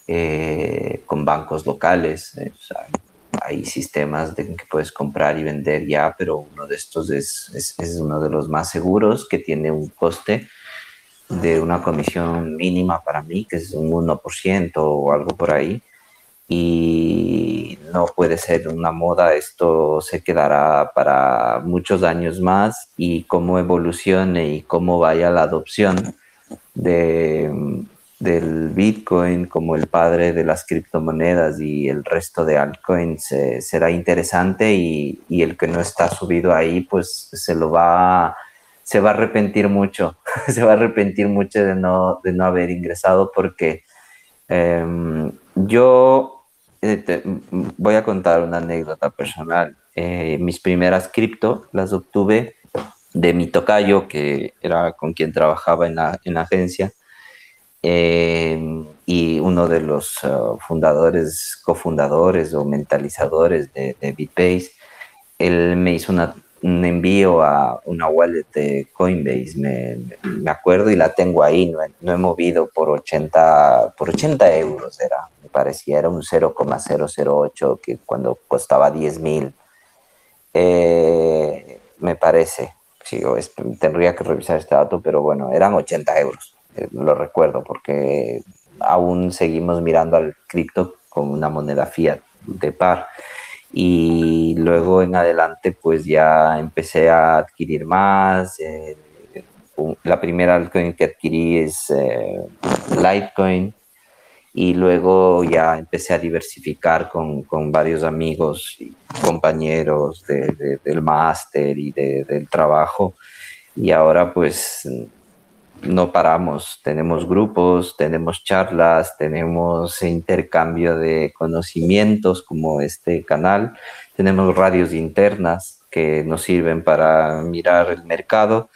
eh, con bancos locales. Hay sistemas que puedes comprar y vender ya, pero uno de estos es, es, es uno de los más seguros que tiene un coste de una comisión mínima para mí, que es un 1% o algo por ahí y no puede ser una moda, esto se quedará para muchos años más y cómo evolucione y cómo vaya la adopción de, del Bitcoin como el padre de las criptomonedas y el resto de altcoins eh, será interesante y, y, el que no está subido ahí pues se lo va se va a arrepentir mucho, se va a arrepentir mucho de no, de no haber ingresado porque eh, yo eh, voy a contar una anécdota personal. Eh, mis primeras cripto las obtuve de mi tocayo, que era con quien trabajaba en la, en la agencia, eh, y uno de los uh, fundadores, cofundadores o mentalizadores de, de BitBase, él me hizo una, un envío a una wallet de Coinbase, me, me acuerdo y la tengo ahí, no he, no he movido por 80, por 80 euros era parecía era un 0,008 que cuando costaba 10 mil, eh, me parece, sigo, tendría que revisar este dato, pero bueno, eran 80 euros, eh, lo recuerdo, porque aún seguimos mirando al cripto como una moneda fiat de par. Y luego en adelante, pues ya empecé a adquirir más. Eh, la primera altcoin que adquirí es eh, Litecoin, y luego ya empecé a diversificar con, con varios amigos y compañeros de, de, del máster y de, del trabajo y ahora pues no paramos, tenemos grupos, tenemos charlas, tenemos intercambio de conocimientos como este canal, tenemos radios internas que nos sirven para mirar el mercado.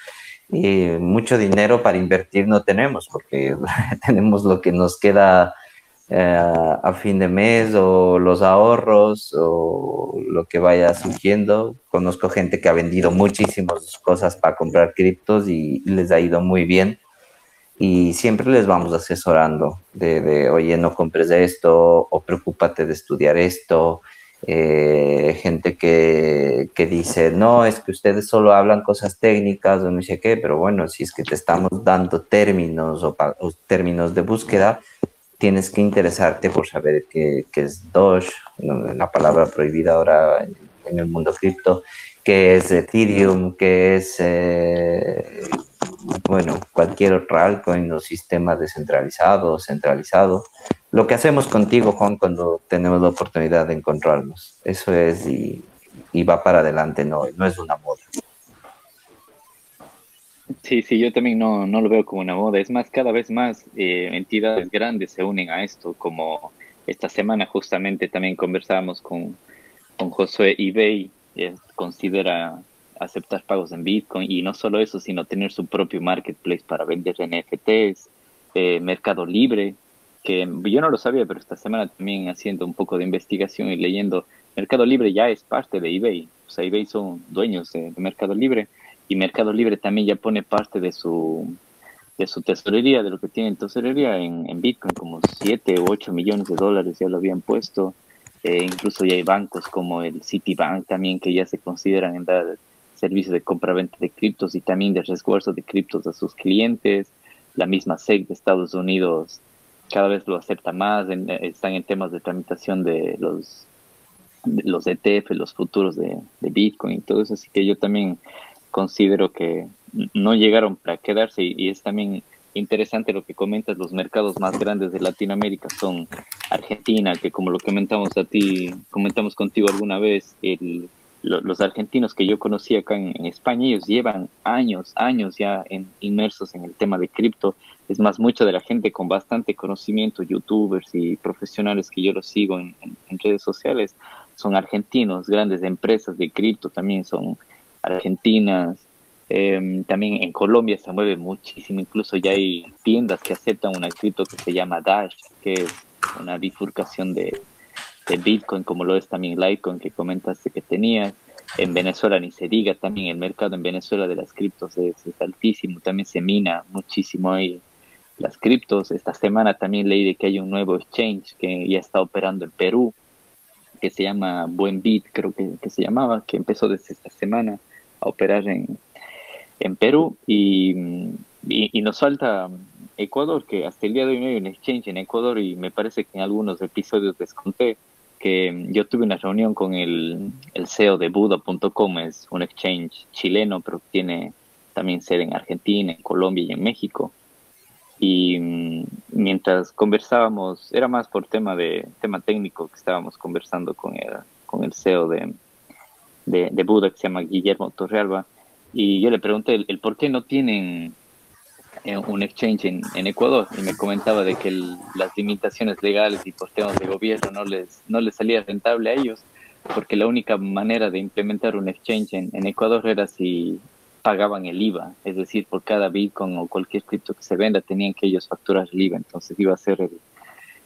Y mucho dinero para invertir no tenemos, porque tenemos lo que nos queda eh, a fin de mes o los ahorros o lo que vaya surgiendo. Conozco gente que ha vendido muchísimas cosas para comprar criptos y les ha ido muy bien. Y siempre les vamos asesorando de, de oye, no compres esto o preocúpate de estudiar esto eh, gente que, que, dice, no, es que ustedes solo hablan cosas técnicas o no sé qué, pero bueno, si es que te estamos dando términos o, términos de búsqueda, tienes que interesarte por saber qué, es Doge, la palabra prohibida ahora en, el mundo cripto, qué es Ethereum, qué es, eh, bueno, cualquier otro altcoin o sistema descentralizado o centralizado lo que hacemos contigo, Juan, cuando tenemos la oportunidad de encontrarnos. Eso es y, va para adelante, no, no es una moda. Sí, sí, yo también no, no lo veo como una moda. Es más, cada vez más eh, entidades grandes se unen a esto, como esta semana justamente también conversábamos con, con Josué eBay, eh, considera aceptar pagos en Bitcoin y no solo eso, sino tener su propio marketplace para vender NFTs, eh, Mercado Libre, que yo no lo sabía, pero esta semana también haciendo un poco de investigación y leyendo, Mercado Libre ya es parte de eBay, o sea, eBay son dueños de, Mercado Libre y Mercado Libre también ya pone parte de su de su tesorería, de lo que tiene en tesorería en, en Bitcoin, como 7 u 8 millones de dólares ya lo habían puesto. Eh, incluso ya hay bancos como el Citibank también que ya se consideran en dar servicios de compra-venta de criptos y también de resguardo de criptos a sus clientes. La misma SEC de Estados Unidos cada vez lo acepta más, están en temas de tramitación de los, los ETF, los futuros de, Bitcoin y todo eso, así que yo también considero que no llegaron para quedarse y, es también interesante lo que comentas, los mercados más grandes de Latinoamérica son Argentina, que como lo comentamos a ti, comentamos contigo alguna vez, los argentinos que yo conocí acá en, España, ellos llevan años, años ya en, inmersos en el tema de cripto. Es más, mucha de la gente con bastante conocimiento, youtubers y profesionales que yo los sigo en, redes sociales, son argentinos, grandes empresas de cripto también son argentinas. Em, también en Colombia se mueve muchísimo, incluso ya hay tiendas que aceptan una cripto que se llama Dash, que es una bifurcación de, de Bitcoin, como lo es también Litecoin que comentaste que tenías. En Venezuela ni se diga, también el mercado en Venezuela de las criptos es, altísimo, también se mina muchísimo ahí las criptos. Esta semana también leí de que hay un nuevo exchange que ya está operando en Perú, que se llama Buen Bit, creo que, que se llamaba, que empezó desde esta semana operar en, en Perú y, y, nos falta Ecuador, que hasta el día de hoy no hay un exchange en Ecuador y me parece que en algunos episodios les conté que yo tuve una reunión con el, el CEO de Buda.com, es un exchange chileno, pero tiene también sede en Argentina, en Colombia y en México. Y mm, mientras conversábamos, era más por tema de tema técnico que estábamos conversando con el, con el CEO de, de, de Buda, que se llama Guillermo Torrealba, y yo le pregunté el por qué no tienen un exchange en, Ecuador y me comentaba de que las limitaciones legales y por temas de gobierno no les, no les salía rentable a ellos, porque la única manera de implementar un exchange en, Ecuador era si pagaban el IVA, es decir, por cada Bitcoin o cualquier cripto que se venda tenían que ellos facturar el IVA, entonces iba a ser el,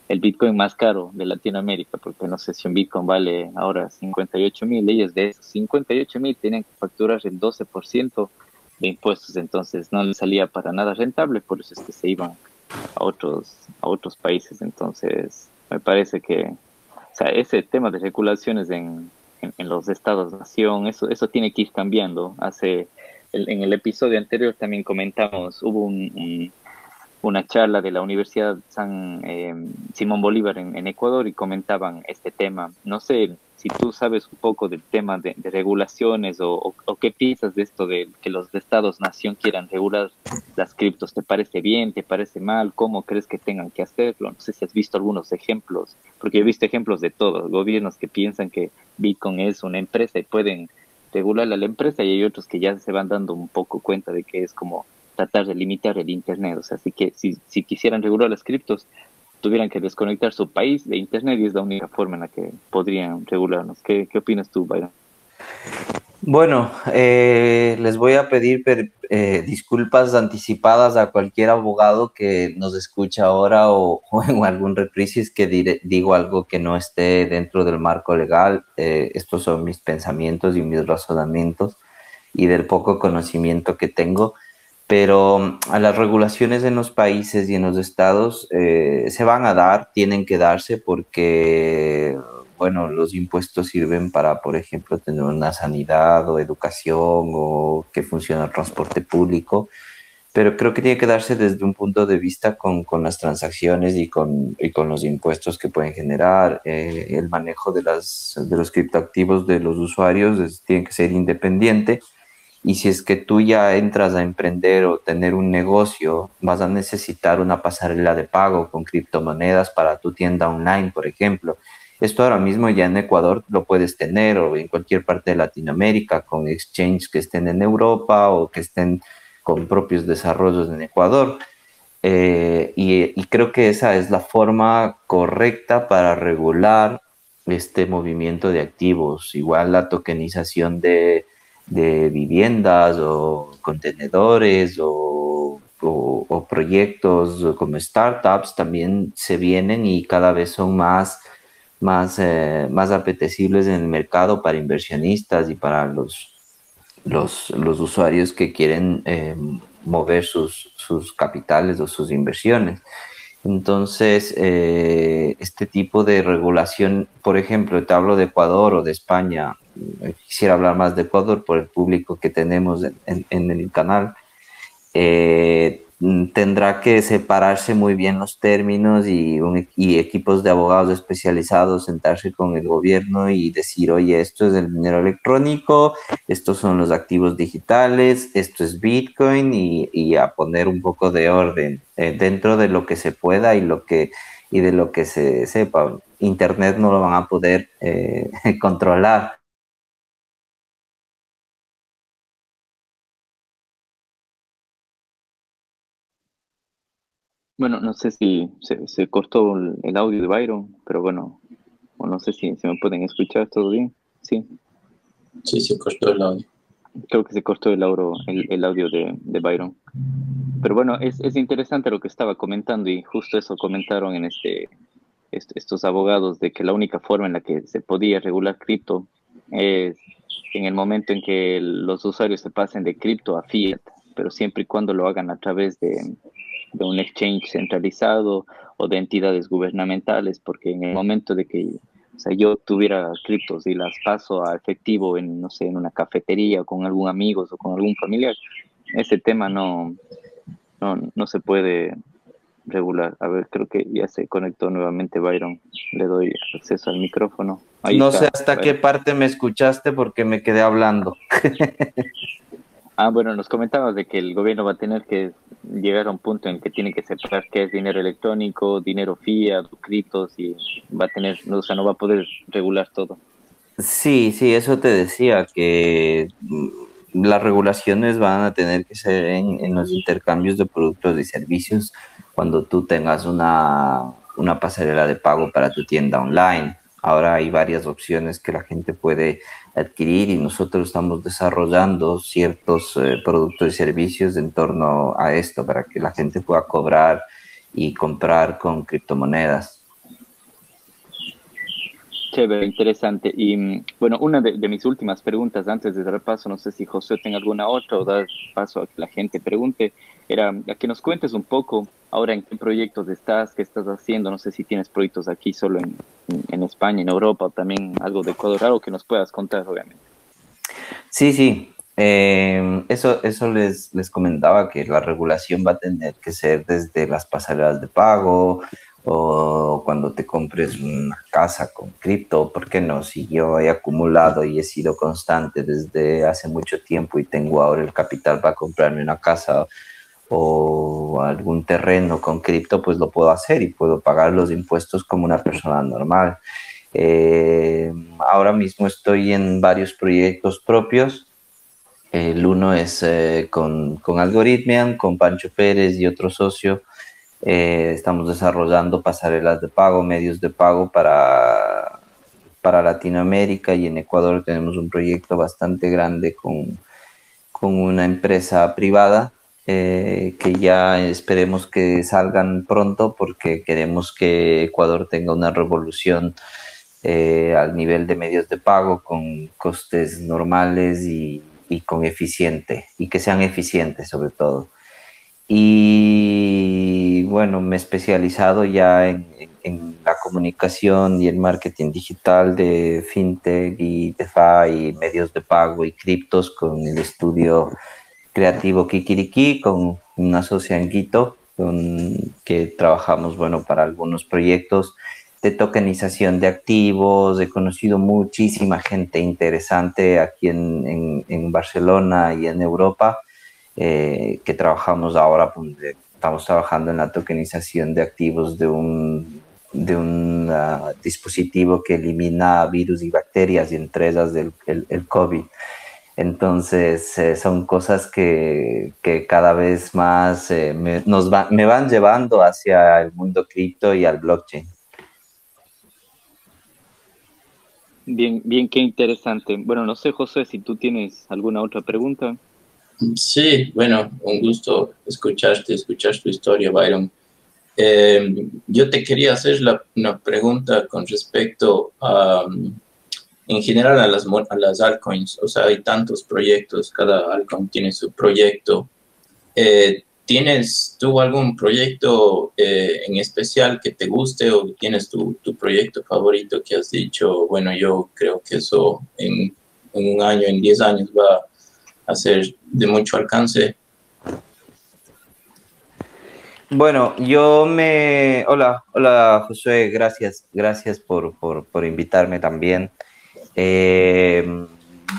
el Bitcoin más caro de Latinoamérica, porque no sé si un Bitcoin vale ahora 58 mil, ellos de esos 58 mil tenían que facturar el 12% de impuestos, entonces no les salía para nada rentable, por eso es que se iban a otros, a otros países. Entonces, me parece que o sea, ese tema de regulaciones en, en, los estados-nación, eso, eso tiene que ir cambiando. Hace, en el episodio anterior también comentamos, hubo un, una charla de la Universidad San eh, Simón Bolívar en, Ecuador y comentaban este tema. No sé si tú sabes un poco del tema de, regulaciones o, qué piensas de esto de que los estados-nación quieran regular las criptos. ¿Te parece bien? ¿Te parece mal? ¿Cómo crees que tengan que hacerlo? No sé si has visto algunos ejemplos, porque he visto ejemplos de todos. Gobiernos que piensan que Bitcoin es una empresa y pueden regular a la empresa y hay otros que ya se van dando un poco cuenta de que es como tratar de limitar el Internet. O sea, así que si, si quisieran regular las criptos, tuvieran que desconectar su país de Internet y es la única forma en la que podrían regularnos. ¿Qué, qué opinas tú, Byron? Bueno, eh, les voy a pedir eh, disculpas anticipadas a cualquier abogado que nos escuche ahora o, en algún reprisis que digo algo que no esté dentro del marco legal. Eh, estos son mis pensamientos y mis razonamientos y del poco conocimiento que tengo. Pero mm, a las regulaciones en los países y en los estados se van a dar, tienen que darse porque bueno, los impuestos sirven para, por ejemplo, tener una sanidad o educación o que funcione el transporte público, pero creo que tiene que darse desde un punto de vista con, con las transacciones y con, y con, los impuestos que pueden generar. Eh, el manejo de, las, de los criptoactivos de los usuarios tiene que ser independiente. Y si es que tú ya entras a emprender o tener un negocio, vas a necesitar una pasarela de pago con criptomonedas para tu tienda online, por ejemplo. Esto ahora mismo ya en Ecuador lo puedes tener o en cualquier parte de Latinoamérica con exchanges que estén en Europa o que estén con propios desarrollos en Ecuador. Eh, y, creo que esa es la forma correcta para regular este movimiento de activos. Igual la tokenización de, viviendas o contenedores o, o, proyectos como startups también se vienen y cada vez son más más, eh, más apetecibles en el mercado para inversionistas y para los, los, los usuarios que quieren eh, mover sus, sus, capitales o sus inversiones. Entonces, eh, este tipo de regulación, por ejemplo, te hablo de Ecuador o de España, quisiera hablar más de Ecuador por el público que tenemos en, en, el canal. Eh, Mm, tendrá que separarse muy bien los términos y, y, equipos de abogados especializados sentarse con el gobierno y decir, oye, esto es el dinero electrónico, estos son los activos digitales, esto es Bitcoin y, y a poner un poco de orden eh, dentro de lo que se pueda y, lo que, y de lo que se sepa. Internet no lo van a poder eh, controlar Bueno, no sé si se, cortó el, audio de Byron, pero bueno, o no sé si se me pueden escuchar todo bien. Sí. Sí, se cortó el audio. Creo que se cortó el audio, el, audio de, de, Byron. Pero bueno, es, es, interesante lo que estaba comentando y justo eso comentaron en este, estos abogados de que la única forma en la que se podía regular cripto es en el momento en que los usuarios se pasen de cripto a fiat, pero siempre y cuando lo hagan a través de, de un exchange centralizado o de entidades gubernamentales, porque en el momento de que o sea, yo tuviera criptos y las paso a efectivo en, no sé, en una cafetería o con algún amigo o con algún familiar, ese tema no, no, no se puede regular. A ver, creo que ya se conectó nuevamente Byron. Le doy acceso al micrófono. no sé hasta qué parte me escuchaste porque me quedé hablando. Ah, bueno, nos comentabas de que el gobierno va a tener que llegar a un punto en que tiene que separar qué es dinero electrónico, dinero fiat, criptos y va a tener, o sea, no va a poder regular todo. Sí, sí, eso te decía, que mm, las regulaciones van a tener que ser en, en los intercambios de productos y servicios cuando tú tengas una, una pasarela de pago para tu tienda online. Ahora hay varias opciones que la gente puede adquirir y nosotros estamos desarrollando ciertos eh, productos y servicios en torno a esto para que la gente pueda cobrar y comprar con criptomonedas. Chévere, interesante. Y mm, bueno, una de, mis últimas preguntas antes de dar paso, no sé si José tenga alguna otra o dar paso a que la gente pregunte, era a que nos cuentes un poco ahora en qué proyectos estás, qué estás haciendo, no sé si tienes proyectos aquí solo en, en España, en Europa, o también algo de Ecuador, algo que nos puedas contar, obviamente. Sí, sí. Eh, eso eso les, les comentaba que la regulación va a tener que ser desde las pasarelas de pago o cuando te compres una casa con cripto, ¿por qué no? Si yo he acumulado y he sido constante desde hace mucho tiempo y tengo ahora el capital para comprarme una casa o algún terreno con cripto, pues lo puedo hacer y puedo pagar los impuestos como una persona normal. Eh, ahora mismo estoy en varios proyectos propios. El uno es eh, con, con Algorithmian, con Pancho Pérez y otro socio. Eh, estamos desarrollando pasarelas de pago, medios de pago para, para Latinoamérica y en Ecuador tenemos un proyecto bastante grande con, con una empresa privada eh, que ya esperemos que salgan pronto porque queremos que Ecuador tenga una revolución eh, al nivel de medios de pago con costes normales y, y, con eficiente y que sean eficientes sobre todo. Y bueno, me he especializado ya en, la comunicación y el marketing digital de fintech y DeFi y medios de pago y criptos con el estudio creativo Kikiriki con una socia en Quito, que trabajamos, bueno, para algunos proyectos de tokenización de activos. He conocido muchísima gente interesante aquí en, Barcelona y en Europa, eh, que trabajamos ahora, pues, estamos trabajando en la tokenización de activos de un, de un uh, dispositivo que elimina virus y bacterias, y entre ellas el, el, el COVID. Entonces, eh, son cosas que, que, cada vez más eh, me, nos va, me van llevando hacia el mundo cripto y al blockchain. Bien, bien, qué interesante. Bueno, no sé, José, si tú tienes alguna otra pregunta. Sí, bueno, un gusto escucharte, escuchar tu historia, Byron. Eh, yo te quería hacer la, una pregunta con respecto a en general a las, a las altcoins, o sea, hay tantos proyectos, cada altcoin tiene su proyecto. Eh, ¿Tienes tú algún proyecto eh, en especial que te guste o tienes tu, tu, proyecto favorito que has dicho, bueno, yo creo que eso en, en un año, en 10 años va a ser de mucho alcance? Bueno, yo me... Hola, hola Josué, gracias, gracias por, por, por invitarme también. Eh,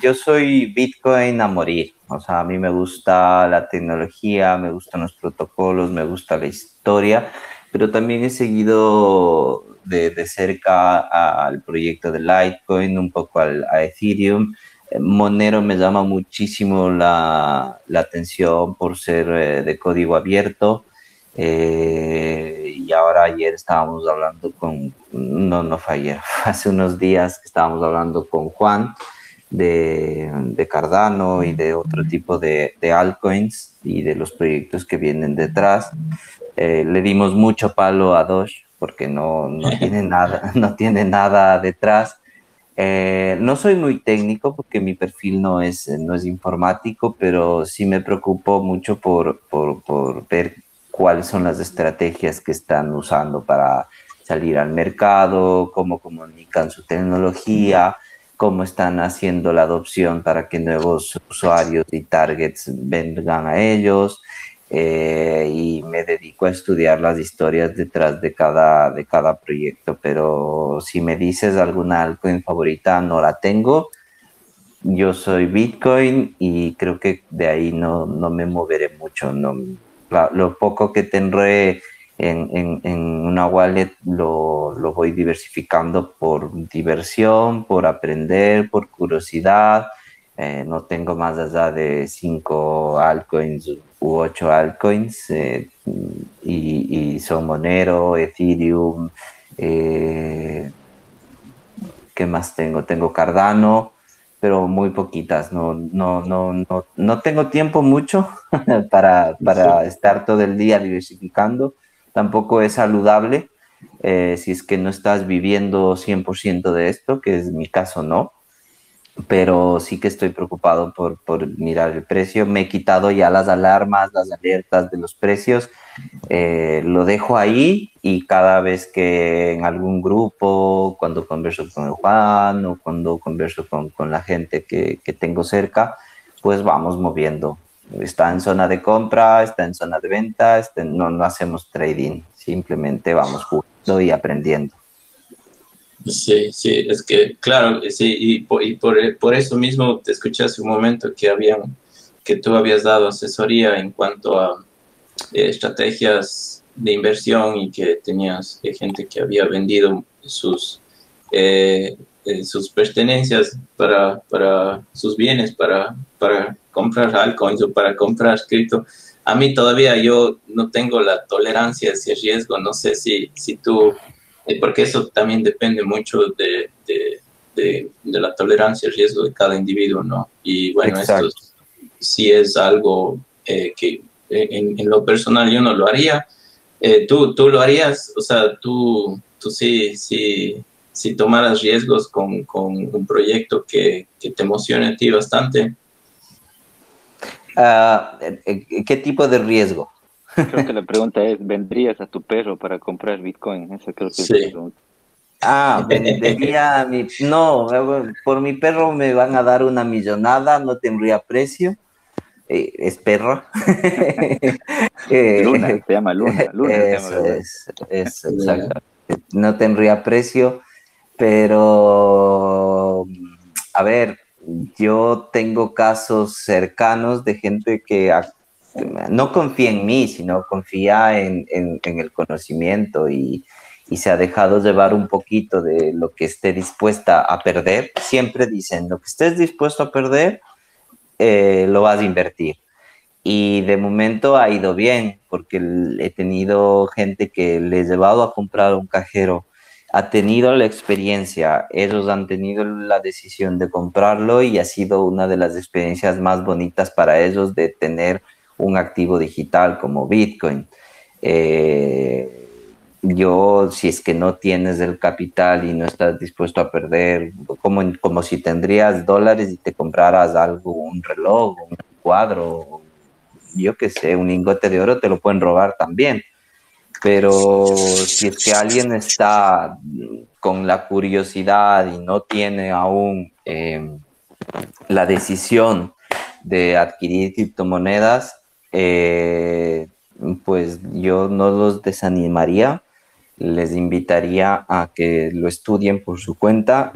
yo soy Bitcoin a morir. O sea, a mí me gusta la tecnología, me gustan los protocolos, me gusta la historia, pero también he seguido de, cerca al proyecto de Litecoin, un poco al, a Ethereum. Monero me llama muchísimo la, atención por ser eh, de código abierto. Eh, y ahora ayer estábamos hablando con, no, no fue ayer, hace unos días estábamos hablando con Juan de, de Cardano y de otro tipo de, de, altcoins y de los proyectos que vienen detrás. Eh, le dimos mucho palo a Doge porque no, no, tiene, nada, no tiene nada detrás. Eh, no soy muy técnico porque mi perfil no es, no es informático, pero sí me preocupo mucho por, por, por ver cuáles son las estrategias que están usando para salir al mercado, cómo comunican su tecnología, cómo están haciendo la adopción para que nuevos usuarios y targets vengan a ellos. Eh, y me dedico a estudiar las historias detrás de cada, de cada proyecto, pero si me dices alguna altcoin favorita, no la tengo. Yo soy Bitcoin y creo que de ahí no, no me moveré mucho. No, lo poco que tendré en, en, en una wallet lo, lo, voy diversificando por diversión, por aprender, por curiosidad. Eh, no tengo más allá de cinco altcoins u ocho altcoins eh, y, y, son Monero, Ethereum. Eh, ¿Qué más tengo? Tengo Cardano pero muy poquitas. No, no, no, no, no tengo tiempo mucho para, para estar todo el día diversificando. Tampoco es saludable eh, si es que no estás viviendo 100% de esto, que es mi caso, no. Pero sí que estoy preocupado por, por mirar el precio. Me he quitado ya las alarmas, las alertas de los precios eh, lo dejo ahí y cada vez que en algún grupo, cuando converso con el Juan o cuando converso con, con la gente que, que, tengo cerca, pues vamos moviendo. Está en zona de compra, está en zona de venta, está no, no hacemos trading, simplemente vamos jugando y aprendiendo. Sí, sí, es que, claro, sí, y por, por, eso mismo te escuché hace un momento que, habían, que tú habías dado asesoría en cuanto a eh, estrategias de inversión y que tenías gente que había vendido sus, eh, eh, sus pertenencias para, para sus bienes, para, para comprar altcoins o para comprar cripto. A mí todavía yo no tengo la tolerancia a ese riesgo, no sé si, si tú, porque eso también depende mucho de, de, de, la tolerancia al riesgo de cada individuo, ¿no? Y bueno, esto sí es algo eh, que en, en, lo personal yo no lo haría. Eh, ¿tú, ¿Tú lo harías? O sea, tú, tú sí, sí, si tomaras riesgos con, con un proyecto que, que, te emocione a ti bastante. Uh, ¿Qué tipo de riesgo? Creo que la pregunta es, ¿vendrías a tu perro para comprar Bitcoin? Esa creo que es la pregunta. Ah, vendería mi... No, por mi perro me van a dar una millonada, no tendría precio. Eh, es perro. Luna, se llama Luna. Luna eso es, es exacto. No tendría precio, pero a ver, yo tengo casos cercanos de gente que no confía en mí, sino confía en, en el conocimiento y, y se ha dejado llevar un poquito de lo que esté dispuesta a perder. Siempre dicen, lo que estés dispuesto a perder, eh, lo vas a invertir. Y de momento ha ido bien, porque he tenido gente que le he llevado a comprar un cajero, ha tenido la experiencia, ellos han tenido la decisión de comprarlo y ha sido una de las experiencias más bonitas para ellos de tener un activo digital como Bitcoin. Eh, yo, si es que no tienes el capital y no estás dispuesto a perder, como, como si tendrías dólares y te compraras algo, un reloj, un cuadro, yo qué sé, un lingote de oro, te lo pueden robar también. Pero si es que alguien está con la curiosidad y no tiene aún em, la decisión de adquirir criptomonedas, eh, pues yo no los desanimaría les invitaría a que lo estudien por su cuenta.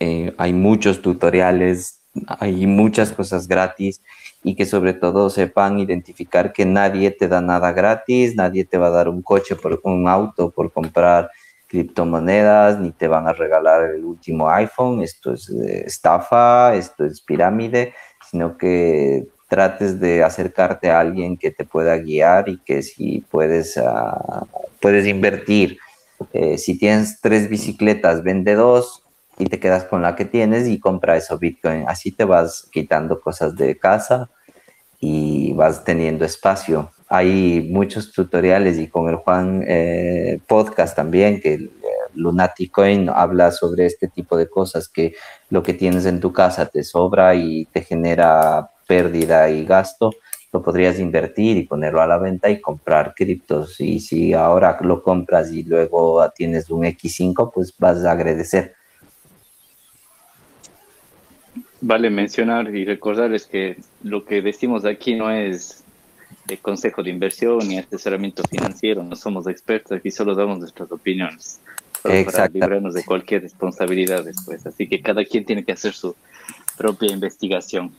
Eh, hay muchos tutoriales, hay muchas cosas gratis y que sobre todo sepan identificar que nadie te da nada gratis, nadie te va a dar un coche por un auto por comprar criptomonedas, ni te van a regalar el último iPhone, esto es eh, estafa, esto es pirámide, sino que trates de acercarte a alguien que te pueda guiar y que si puedes, uh, puedes invertir. Eh, si tienes tres bicicletas, vende dos y te quedas con la que tienes y compra eso Bitcoin. Así te vas quitando cosas de casa y vas teniendo espacio. Hay muchos tutoriales y con el Juan eh, podcast también, que el, eh, Coin habla sobre este tipo de cosas, que lo que tienes en tu casa te sobra y te genera pérdida y gasto, lo podrías invertir y ponerlo a la venta y comprar criptos. Y si ahora lo compras y luego tienes un X5, pues vas a agradecer. Vale mencionar y recordarles que lo que decimos aquí no es de consejo de inversión ni asesoramiento financiero, no somos expertos, aquí solo damos nuestras opiniones para librarnos de cualquier responsabilidad después. Así que cada quien tiene que hacer su propia investigación.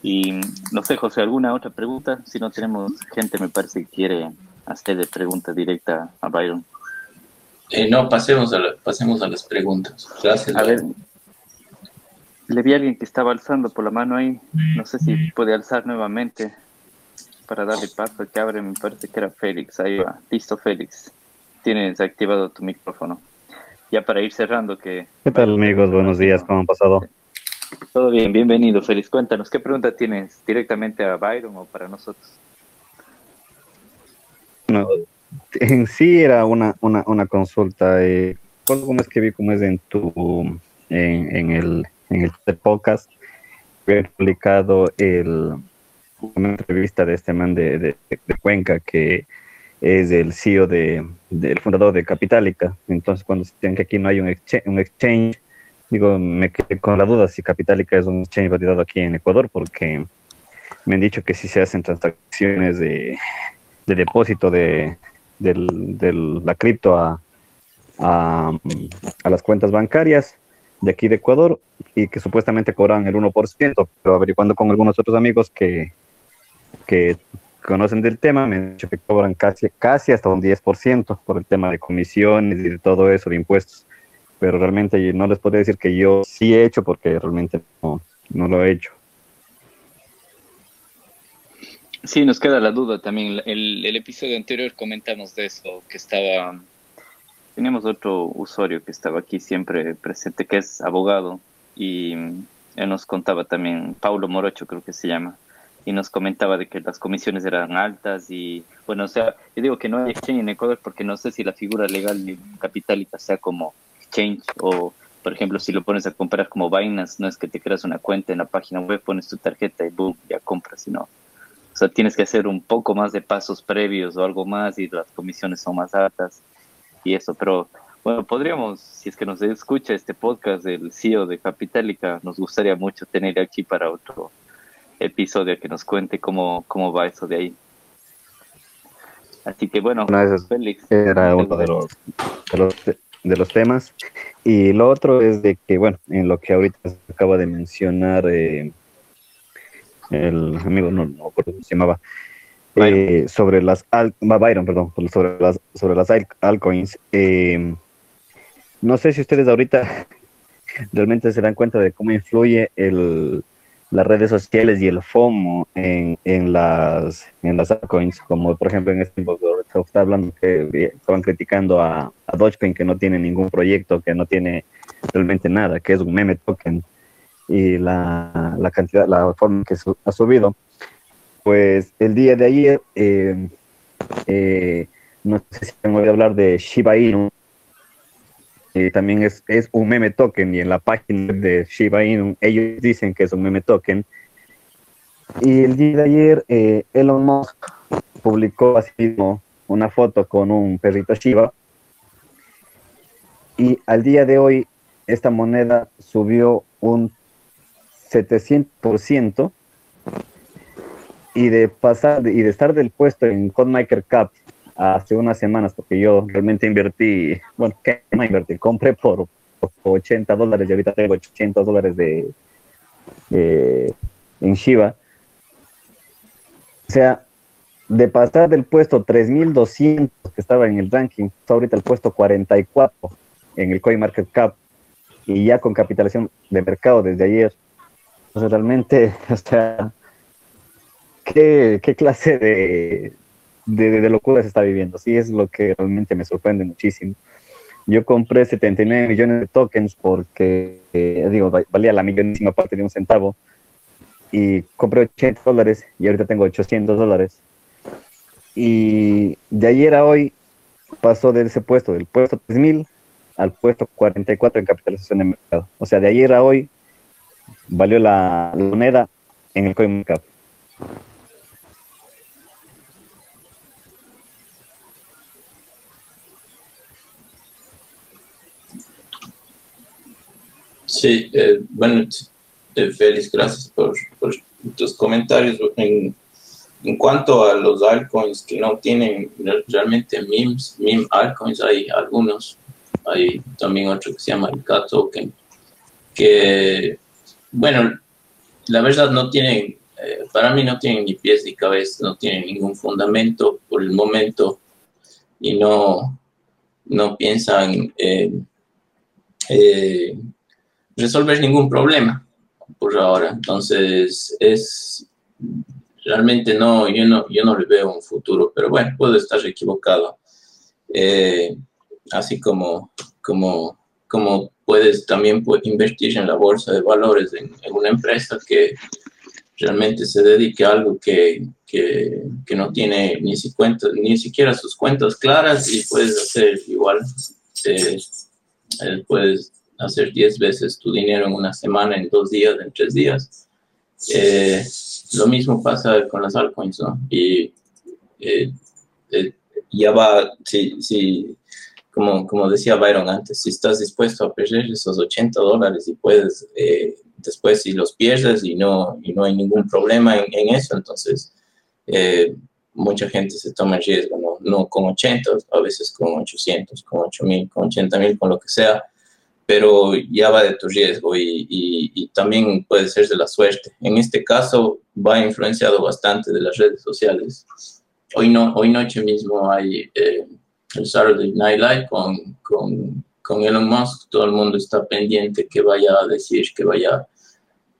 Y no sé, José, ¿alguna otra pregunta? Si no tenemos gente, me parece que quiere hacerle pregunta directa a Byron. Eh, no, pasemos a, pasemos a las preguntas. Gracias. A ver, le vi a alguien que estaba alzando por la mano ahí. No sé si puede alzar nuevamente para darle paso que abre. Me parece que era Félix. Ahí va. Listo, Félix. Tienes activado tu micrófono. Ya para ir cerrando que... ¿Qué tal amigos? Buenos días. ¿Cómo han pasado? Todo bien, bienvenido, Félix. Cuéntanos, ¿qué pregunta tienes directamente a Byron o para nosotros? No, en sí era una, una, una consulta. Eh, ¿Cómo es que vi cómo es en tu en, en el en el podcast? He publicado el, una entrevista de este man de, de, Cuenca que es el CEO de, del fundador de Capitalica. Entonces, cuando dicen que aquí no hay un un exchange digo, me quedé con la duda si Capitalica es un exchange validado aquí en Ecuador, porque me han dicho que si se hacen transacciones de, depósito de, la cripto a, a, las cuentas bancarias de aquí de Ecuador y que supuestamente cobran el 1%, pero averiguando con algunos otros amigos que, que conocen del tema, me han dicho que cobran casi, casi hasta un 10% por el tema de comisiones y de todo eso, de impuestos pero realmente no les podría decir que yo sí he hecho porque realmente no, lo he hecho. Sí, nos queda la duda también. El, el, episodio anterior comentamos de eso, que estaba Teníamos otro usuario que estaba aquí siempre presente, que es abogado, y él nos contaba también, Paulo Morocho creo que se llama, y nos comentaba de que las comisiones eran altas y, bueno, o sea, yo digo que no hay exchange en Ecuador porque no sé si la figura legal de Capitalita sea como exchange o, por ejemplo, si lo pones a comprar como Binance, no es que te creas una cuenta en la página web, pones tu tarjeta y boom, ya compras, sino, o sea, tienes que hacer un poco más de pasos previos o algo más y las comisiones son más altas y eso, pero bueno, podríamos, si es que nos escucha este podcast del CEO de Capitalica, nos gustaría mucho tener aquí para otro episodio que nos cuente cómo, cómo va eso de ahí. Así que bueno, Félix. Era uno de los, de los, temas. Y lo otro es de que, bueno, en lo que ahorita se acaba de mencionar eh, el amigo, no, no se llamaba, eh, sobre las perdón, sobre las sobre las altcoins. Eh, no sé si ustedes ahorita realmente se dan cuenta de cómo influye el, las redes sociales y el FOMO en, en las en las altcoins, como por ejemplo en este tiempo está hablando que estaban criticando a, a Dogecoin que no tiene ningún proyecto, que no tiene realmente nada, que es un meme token y la, la cantidad, la forma que ha subido pues el día de ayer, eh, eh, no sé si tengo que hablar de Shiba Inu, también es, es, un meme token y en la página de Shiba Inu ellos dicen que es un meme token. Y el día de ayer eh, Elon Musk publicó así mismo una foto con un perrito Shiba y al día de hoy esta moneda subió un 700% y de pasar y de estar del puesto en CoinMaker Cup hace unas semanas, porque yo realmente invertí, bueno, ¿qué no invertí? Compré por, 80 dólares y ahorita tengo 800 dólares de, en Shiba. O sea, de pasar del puesto 3200 que estaba en el ranking, ahorita el puesto 44 en el CoinMarketCap y ya con capitalización de mercado desde ayer. Sea, realmente, o sea, ¿qué, qué clase de, de, locura se está viviendo? Sí, es lo que realmente me sorprende muchísimo. Yo compré 79 millones de tokens porque, eh, digo, valía la millonísima parte de un centavo y compré 80 dólares y ahorita tengo 800 dólares. Y de ayer a hoy pasó de ese puesto, del puesto 3000 al puesto 44 en capitalización de mercado. O sea, de ayer a hoy valió la, moneda en el CoinMarketCap. Sí, eh, bueno, eh, Félix, gracias por, tus comentarios. En, cuanto a los altcoins que no tienen realmente memes, meme altcoins, hay algunos. Hay también otro que se llama el K token, que, bueno, la verdad no tienen, eh, para mí no tienen ni pies ni cabeza, no tienen ningún fundamento por el momento y no, no piensan en resolver ningún problema por ahora. Entonces, es realmente no, yo no, yo no le veo un futuro, pero bueno, puedo estar equivocado. Eh, así como, como, como puedes también invertir en la bolsa de valores en, una empresa que realmente se dedique a algo que, que, que no tiene ni, si ni siquiera sus cuentas claras y puedes hacer igual. Eh, eh, puedes hacer 10 veces tu dinero en una semana, en dos días, en tres días. Eh, lo mismo pasa con las altcoins. Y eh, eh, ya va, si, si, como, como decía Byron antes, si estás dispuesto a perder esos 80 dólares y puedes, después si los pierdes y no, y no hay ningún problema en, eso, entonces mucha gente se toma el riesgo, ¿no? no con 80, a veces con 800, con 8 mil, con 80 mil, con lo que sea pero ya va de tu riesgo y, y, también puede ser de la suerte. En este caso va influenciado bastante de las redes sociales. Hoy, no, hoy noche mismo hay eh, el Saturday Night Live con, con, con, Elon Musk, todo el mundo está pendiente que vaya a decir, que vaya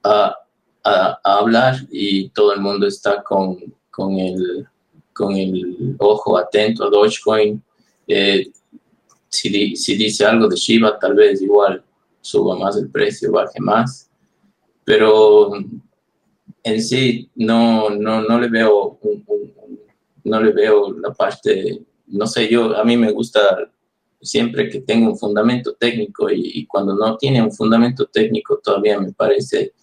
a, a, hablar y todo el mundo está con, con, el, con el ojo atento a Dogecoin. Eh, si, dice algo de Shiba, tal vez igual suba más el precio, baje más, pero en sí no, no, no le veo no le veo la parte, no sé, yo a mí me gusta siempre que tenga un fundamento técnico y, cuando no tiene un fundamento técnico todavía me parece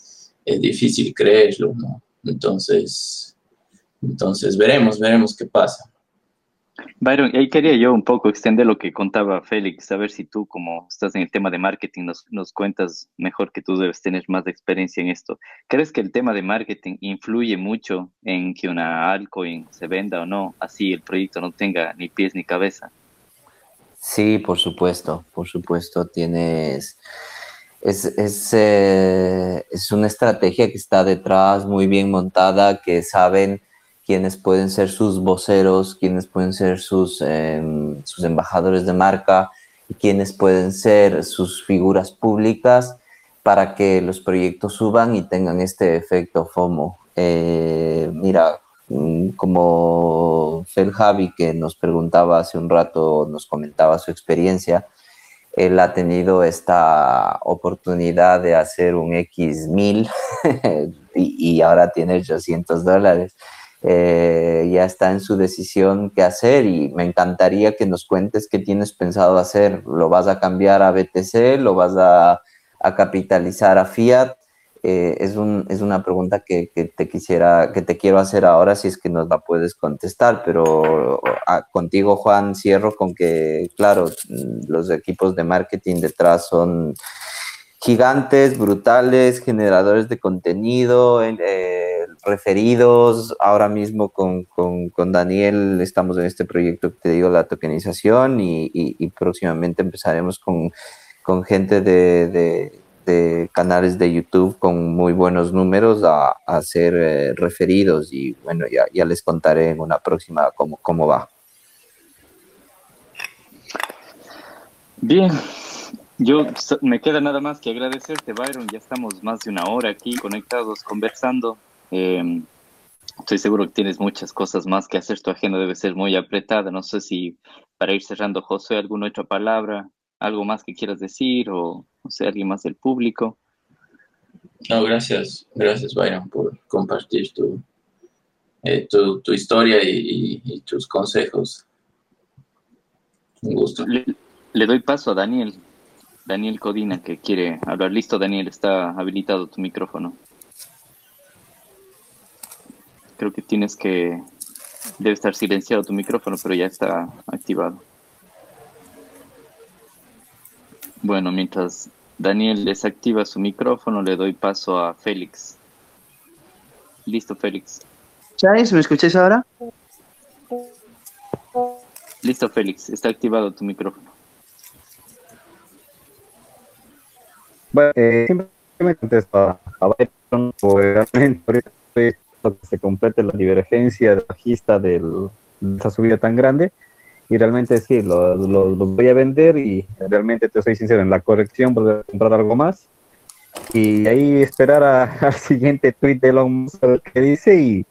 eh, difícil creerlo. Entonces, entonces veremos, veremos qué pasa. Byron, ahí quería yo un poco extender lo que contaba Félix, a ver si tú, como estás en el tema de marketing, nos, nos, cuentas mejor que tú debes tener más experiencia en esto. ¿Crees que el tema de marketing influye mucho en que una altcoin se venda o no, así el proyecto no tenga ni pies ni cabeza? Sí, por supuesto, por supuesto, tienes... Es, es, eh, es una estrategia que está detrás, muy bien montada, que saben quienes pueden ser sus voceros, quienes pueden ser sus, sus embajadores de marca quienes pueden ser sus figuras públicas para que los proyectos suban y tengan este efecto FOMO. Eh, mira, mm, como Fel Javi que nos preguntaba hace un rato, nos comentaba su experiencia, él ha tenido esta oportunidad de hacer un X1000 y, y ahora tiene 800 dólares. Eh, ya está en su decisión qué hacer y me encantaría que nos cuentes qué tienes pensado hacer. ¿Lo vas a cambiar a BTC? ¿Lo vas a, capitalizar a Fiat? Eh, es, un, es, una pregunta que, te quisiera, que te quiero hacer ahora si es que nos la puedes contestar, pero ah, contigo Juan cierro con que, claro, los equipos de marketing detrás son gigantes, brutales, generadores de contenido, eh, referidos. Ahora mismo con, Daniel estamos en este proyecto que te digo, la tokenización, y, próximamente empezaremos con, gente de, canales de YouTube con muy buenos números a, a ser eh, referidos y bueno, ya, ya, les contaré en una próxima cómo, cómo va. Bien, yo me queda nada más que agradecerte, Byron. Ya estamos más de una hora aquí conectados, conversando. Em, estoy seguro que tienes muchas cosas más que hacer. Tu agenda debe ser muy apretada. No sé si para ir cerrando, José, alguna otra palabra, algo más que quieras decir o, no sé, alguien más del público. No, gracias, gracias, Byron, por compartir tu, eh, tu, tu, historia y, tus consejos. Un gusto. le doy paso a Daniel. Daniel Codina que quiere hablar. Listo, Daniel, está habilitado tu micrófono. Creo que tienes que... Debe estar silenciado tu micrófono, pero ya está activado. Bueno, mientras Daniel desactiva su micrófono, le doy paso a Félix. Listo, Félix. ¿Sabes? ¿Me escucháis ahora? Listo, Félix. Está activado tu micrófono. Bueno, eh, simplemente contesto a, Byron, realmente ahorita que se complete la divergencia bajista de esa subida tan grande. Y realmente sí, lo, lo, voy a vender y realmente te soy sincero, en la corrección voy a comprar algo más. Y ahí esperar al siguiente tweet de Elon Musk que dice y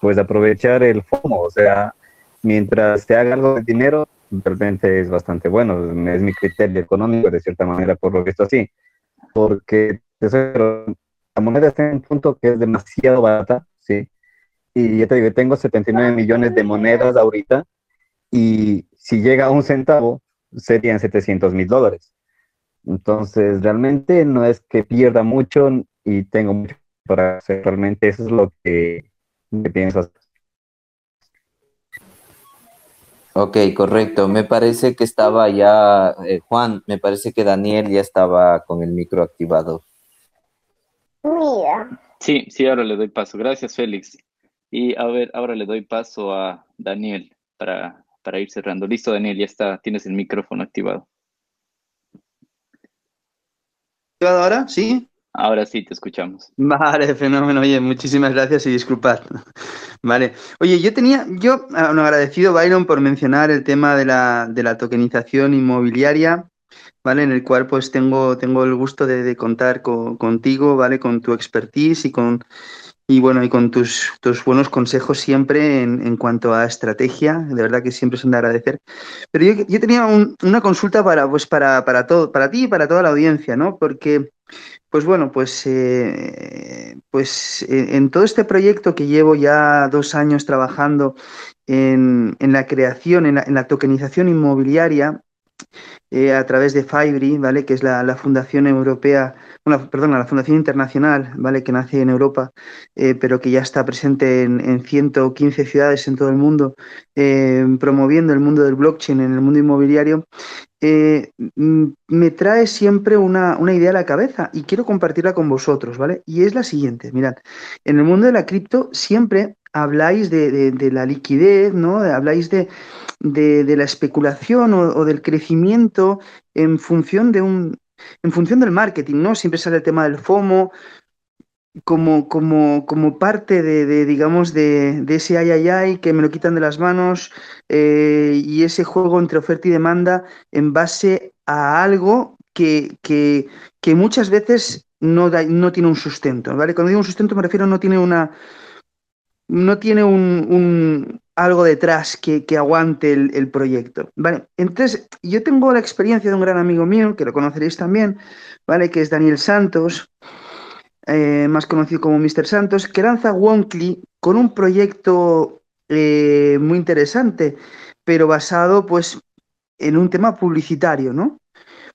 pues aprovechar el FOMO, o sea, mientras te haga algo de dinero, realmente es bastante bueno, es mi criterio económico de cierta manera por lo esto así. Porque la moneda está en un punto que es demasiado barata. Y ya te digo, tengo 79 millones de monedas ahorita y si llega a un centavo serían 700 mil dólares. Entonces, realmente no es que pierda mucho y tengo mucho para hacer. Realmente eso es lo que, pienso hacer. Ok, correcto. Me parece que estaba ya, eh, Juan, me parece que Daniel ya estaba con el micro activado. Mira. Sí, sí, ahora le doy paso. Gracias, Félix. Y a ver, ahora le doy paso a Daniel para, para ir cerrando. Listo, Daniel, ya está, tienes el micrófono activado. ¿Activado ahora? ¿Sí? Ahora sí, te escuchamos. Vale, fenómeno. Oye, muchísimas gracias y disculpad. Vale. Oye, yo tenía, yo ah, agradecido, Byron, por mencionar el tema de la, de la tokenización inmobiliaria, ¿vale? En el cual pues tengo, tengo el gusto de, contar contigo, ¿vale? Con tu expertise y con, y bueno, y con tus, tus buenos consejos siempre en, cuanto a estrategia, de verdad que siempre son de agradecer. Pero yo, yo tenía una consulta para, pues para, para, todo, para ti y para toda la audiencia, ¿no? Porque, pues bueno, pues, eh, pues en todo este proyecto que llevo ya dos años trabajando en, en la creación, en en la tokenización inmobiliaria, eh, a través de Fibri, ¿vale? Que es la, Fundación Europea perdón, la Fundación Internacional, ¿vale? que nace en Europa, eh, pero que ya está presente en, 115 ciudades en todo el mundo, eh, promoviendo el mundo del blockchain en el mundo inmobiliario, eh, me trae siempre una, idea a la cabeza y quiero compartirla con vosotros, ¿vale? Y es la siguiente, mirad, en el mundo de la cripto siempre habláis de, la liquidez, ¿no? Habláis de, la especulación o, del crecimiento en función de un, en función del marketing, ¿no? Siempre sale el tema del FOMO como, como, como parte de, digamos, de, ese ay, ay, ay que me lo quitan de las manos eh, y ese juego entre oferta y demanda en base a algo que, que, que muchas veces no, no tiene un sustento, ¿vale? Cuando digo un sustento me refiero no tiene una no tiene un, algo detrás que, aguante el, proyecto. Vale, entonces yo tengo la experiencia de un gran amigo mío, que lo conoceréis también, ¿vale? Que es Daniel Santos, eh, más conocido como Mr. Santos, que lanza Wonkly con un proyecto eh, muy interesante, pero basado pues en un tema publicitario, ¿no?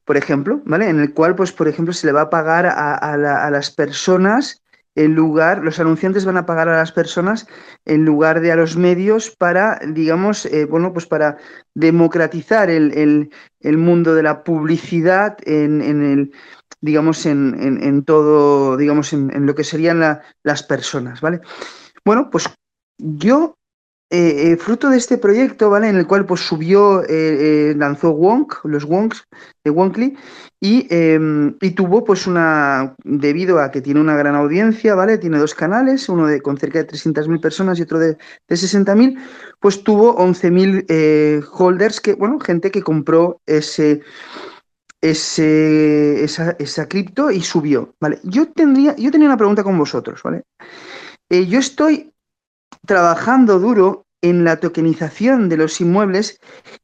Por ejemplo, ¿vale? En el cual, pues, por ejemplo, se le va a pagar a, a las personas en lugar, los anunciantes van a pagar a las personas en lugar de a los medios para, digamos, eh, bueno, pues para democratizar el, mundo de la publicidad en, el, digamos, en, todo, digamos, en, lo que serían las personas, ¿vale? Bueno, pues yo eh, eh, fruto de este proyecto, ¿vale? En el cual pues subió, eh, lanzó Wonk, los Wonks de Wonkly, em, y, tuvo pues una, debido a que tiene una gran audiencia, ¿vale? Tiene dos canales, uno de, con cerca de 300.000 personas y otro de, de 60.000, pues tuvo 11.000 holders, que, bueno, gente que compró ese, ese, esa, esa cripto y subió, ¿vale? Yo, tendría, yo tenía una pregunta con vosotros, ¿vale? yo estoy trabajando duro en la tokenización de los inmuebles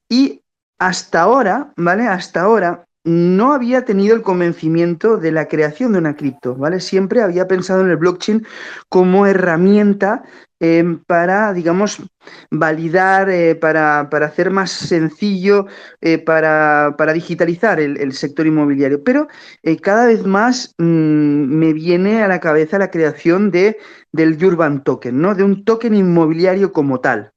y hasta ahora, ¿vale? Hasta ahora no había tenido el convencimiento de la creación de una cripto, ¿vale? Siempre había pensado en el blockchain como herramienta Em, para, digamos, validar, eh, para, hacer más sencillo, eh, para, digitalizar el, sector inmobiliario. Pero eh, cada vez más mm, me viene a la cabeza la creación de, del Urban Token, ¿no? de un token inmobiliario como tal.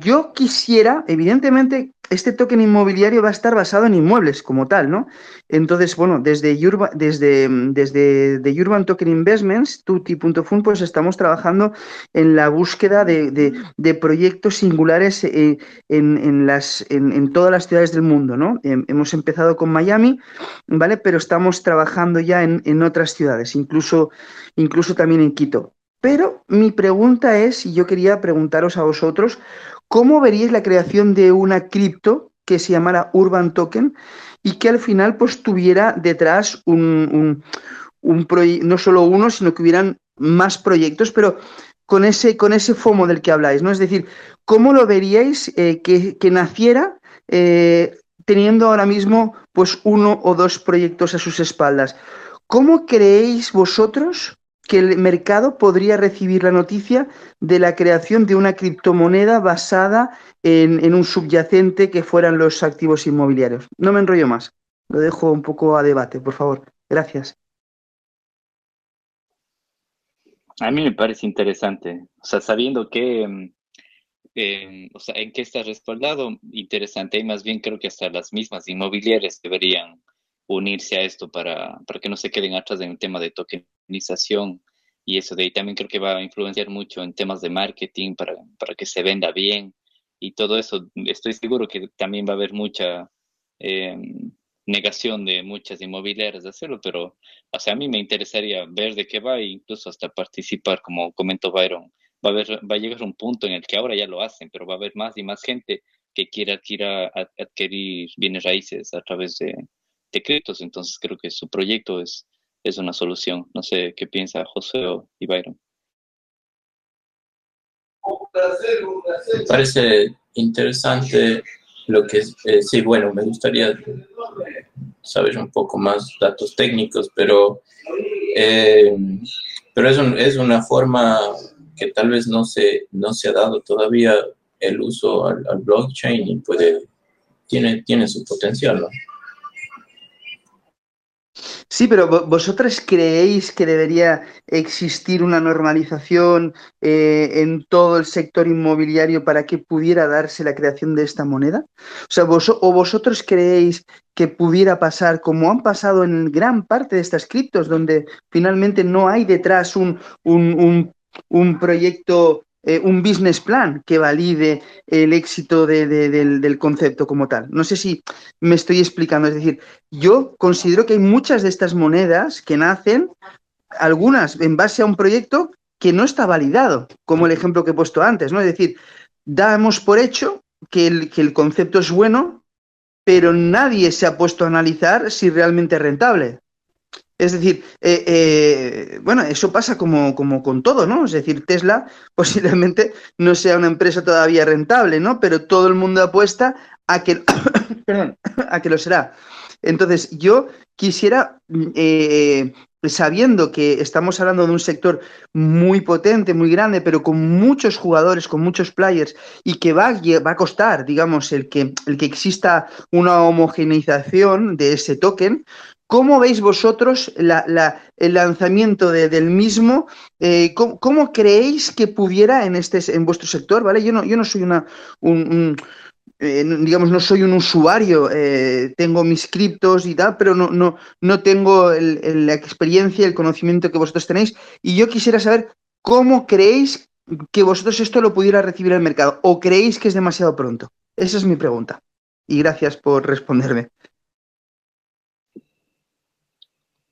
yo quisiera, evidentemente, este token inmobiliario va a estar basado en inmuebles como tal, ¿no? Entonces, bueno, desde, desde, desde Urban Token Investments, tuti.fun, pues estamos trabajando en la búsqueda de, proyectos singulares eh, en, las, en, todas las ciudades del mundo, ¿no? Hemos empezado con Miami, ¿vale? Pero estamos trabajando ya en, otras ciudades, incluso, incluso también en Quito. Pero mi pregunta es, y yo quería preguntaros a vosotros, ¿Cómo veríais la creación de una cripto que se llamara Urban Token y que al final pues tuviera detrás un, no solo uno, sino que hubieran más proyectos, pero con ese, con ese FOMO del que habláis, ¿no? Es decir, ¿cómo lo veríais eh, que, naciera eh, teniendo ahora mismo pues uno o dos proyectos a sus espaldas? ¿Cómo creéis vosotros que el mercado podría recibir la noticia de la creación de una criptomoneda basada en, un subyacente que fueran los activos inmobiliarios. No me enrollo más, lo dejo un poco a debate, por favor. Gracias. A mí me parece interesante, o sea, sabiendo que, mm, eh, o sea, en qué está respaldado, interesante, y más bien creo que hasta las mismas inmobiliarias deberían unirse a esto para, para que no se queden atrás en el tema de tokenización y eso de ahí también creo que va a influenciar mucho en temas de marketing para, para que se venda bien y todo eso. Estoy seguro que también va a haber mucha eh, negación de muchas inmobiliarias de hacerlo, pero o sea, a mí me interesaría ver de qué va e incluso hasta participar, como comentó Byron. Va a, haber, va a llegar un punto en el que ahora ya lo hacen, pero va a haber más y más gente que quiera adquirir, adquirir bienes raíces a través de, de criptos, entonces creo que su proyecto es, es una solución. No sé qué piensa José o Byron. Me parece interesante lo que eh, sí, bueno, me gustaría saber un poco más datos técnicos, pero, eh, pero es, es una forma que tal vez no se, no se ha dado todavía el uso al, al blockchain y puede, tiene, tiene su potencial, ¿no? Sí, pero vosotros creéis que debería existir una normalización eh, en todo el sector inmobiliario para que pudiera darse la creación de esta moneda? O sea, o vosotros creéis que pudiera pasar como han pasado en gran parte de estas criptos, donde finalmente no hay detrás un, un, un proyecto eh, un business plan que valide el éxito del, concepto como tal. No sé si me estoy explicando. Es decir, yo considero que hay muchas de estas monedas que nacen, algunas en base a un proyecto que no está validado, como el ejemplo que he puesto antes, ¿no? Es decir, damos por hecho que el, que el concepto es bueno, pero nadie se ha puesto a analizar si realmente es rentable. Es decir, eh, eh, bueno, eso pasa como, como, con todo, ¿no? Es decir, Tesla posiblemente no sea una empresa todavía rentable, ¿no? Pero todo el mundo apuesta a que, a que lo será. Entonces, yo quisiera, eh, sabiendo que estamos hablando de un sector muy potente, muy grande, pero con muchos jugadores, con muchos players, y que va, va a costar, digamos, el que, el que exista una homogeneización de ese token, ¿Cómo veis vosotros el lanzamiento del mismo? Eh, ¿cómo, creéis que pudiera en este en vuestro sector? ¿vale? Yo no, yo no soy una un, eh, digamos, no soy un usuario, eh, tengo mis criptos y tal, pero no, tengo la experiencia, el conocimiento que vosotros tenéis. Y yo quisiera saber cómo creéis que vosotros esto lo pudiera recibir el mercado o creéis que es demasiado pronto. Esa es mi pregunta. Y gracias por responderme.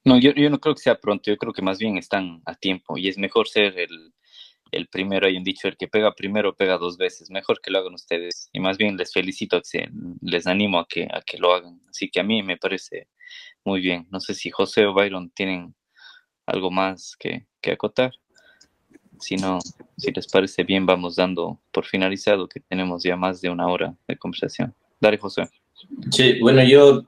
No, yo, yo no creo que sea pronto, yo creo que más bien están a tiempo y es mejor ser el, el primero, hay un dicho, el que pega primero pega dos veces, mejor que lo hagan ustedes y más bien les felicito, les animo a que, a que lo hagan, así que a mí me parece muy bien, no sé si José o Byron tienen algo más que, que acotar, si no, si les parece bien vamos dando por finalizado que tenemos ya más de una hora de conversación. Dale José. Sí, bueno, yo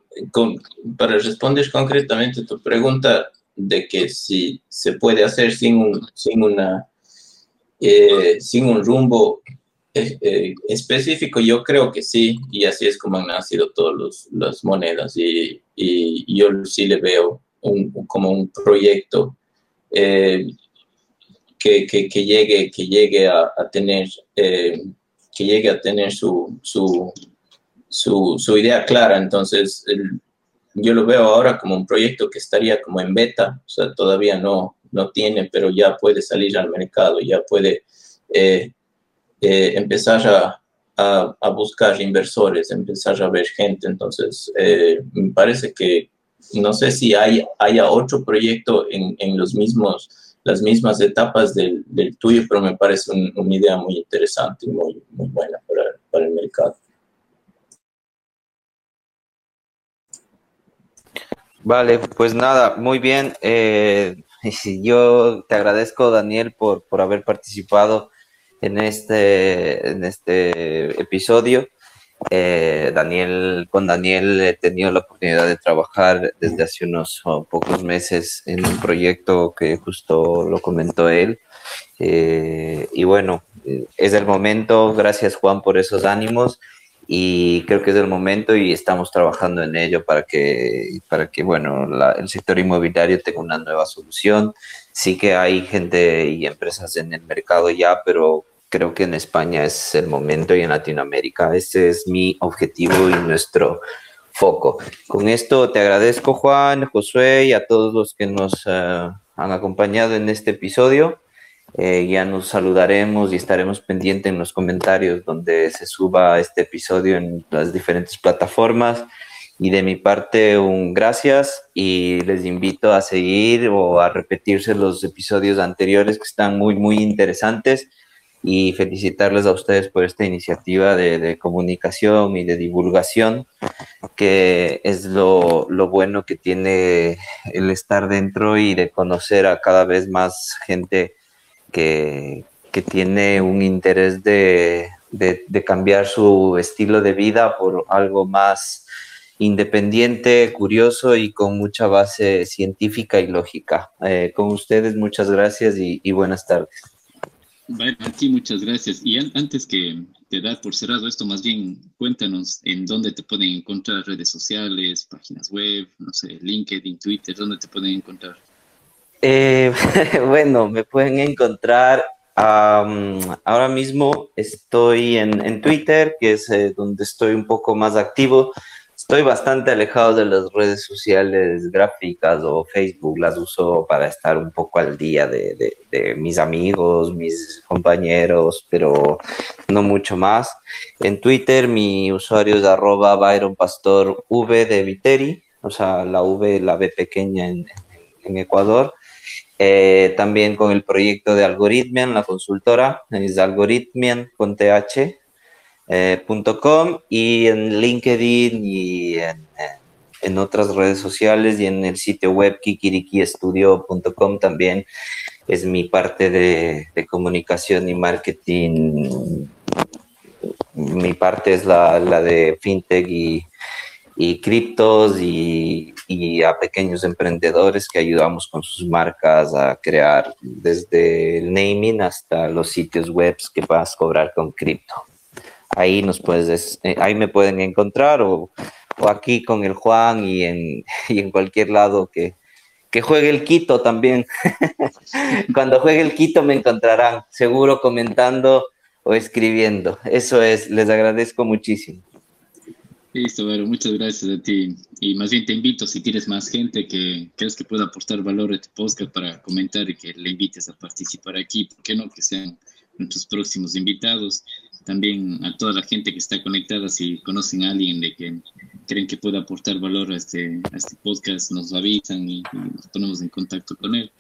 para responder concretamente tu pregunta de que si se puede hacer sin un, sin una, eh, sin un rumbo eh, eh, específico, yo creo que sí, y así es como han nacido todas las monedas, y, yo sí le veo como un proyecto que, llegue, que llegue a, tener, que llegue a tener su, su su, su idea clara. Entonces, yo lo veo ahora como un proyecto que estaría como en beta, o sea, todavía no, no tiene, pero ya puede salir al mercado, ya puede eh, eh, empezar a, a, buscar inversores, empezar a ver gente. Entonces, eh, me parece que no sé si hay, haya otro proyecto en, en los mismos las mismas etapas del, tuyo, pero me parece una idea muy interesante y muy, muy buena para, para el mercado. Vale, pues nada, muy bien. Eh, yo te agradezco, Daniel, por, por haber participado en este, en este episodio. Eh, Daniel, con Daniel he tenido la oportunidad de trabajar desde hace unos oh, pocos meses en un proyecto que justo lo comentó él. Eh, y bueno, es el momento. Gracias, Juan, por esos ánimos y creo que es el momento y estamos trabajando en ello para que, para que bueno, el sector inmobiliario tenga una nueva solución. Sí que hay gente y empresas en el mercado ya, pero creo que en España es el momento y en Latinoamérica. Este es mi objetivo y nuestro foco. Con esto te agradezco, Juan, Josué y a todos los que nos eh, han acompañado en este episodio. Eh, ya nos saludaremos y estaremos pendientes en los comentarios donde se suba este episodio en las diferentes plataformas. Y de mi parte, un gracias y les invito a seguir o a repetirse los episodios anteriores que están muy, muy interesantes y felicitarles a ustedes por esta iniciativa de, comunicación y de divulgación, que es lo, lo, bueno que tiene el estar dentro y de conocer a cada vez más gente que, tiene un interés de, de, cambiar su estilo de vida por algo más independiente, curioso y con mucha base científica y lógica. Eh, con ustedes, muchas gracias y, buenas tardes. Bueno, aquí muchas gracias. Y antes que te dar por cerrado esto, más bien cuéntanos en dónde te pueden encontrar redes sociales, páginas web, no sé, LinkedIn, Twitter, dónde te pueden encontrar. Eh, bueno, me pueden encontrar ahora mismo estoy en, Twitter, que es eh, donde estoy un poco más activo. Estoy bastante alejado de las redes sociales gráficas o Facebook, las uso para estar un poco al día de, mis amigos, mis compañeros, pero no mucho más. En Twitter mi usuario es arroba Byron Pastor V de Viteri, o sea, la V, la B pequeña en Ecuador. Eh, también con el proyecto de Algoritmian, la consultora, es algoritmian.com eh, y en LinkedIn y en, otras redes sociales y en el sitio web kikirikiestudio.com también es mi parte de, comunicación y marketing. Mi parte es la, la de fintech y, y criptos y, y, a pequeños emprendedores que ayudamos con sus marcas a crear desde el naming hasta los sitios web que vas cobrar con cripto. Ahí nos puedes, eh, ahí me pueden encontrar o, o aquí con el Juan y en, y en cualquier lado que, que juegue el Quito también. Cuando juegue el Quito me encontrarán, seguro comentando o escribiendo. Eso es, les agradezco muchísimo. Listo, bueno, muchas gracias a ti. Y más bien te invito, si tienes más gente que crees que pueda aportar valor a este podcast para comentar y que le invites a participar aquí, ¿por qué no? Que sean nuestros próximos invitados. También a toda la gente que está conectada, si conocen a alguien de que creen que pueda aportar valor a este, a este podcast, nos avisan y, nos ponemos en contacto con él.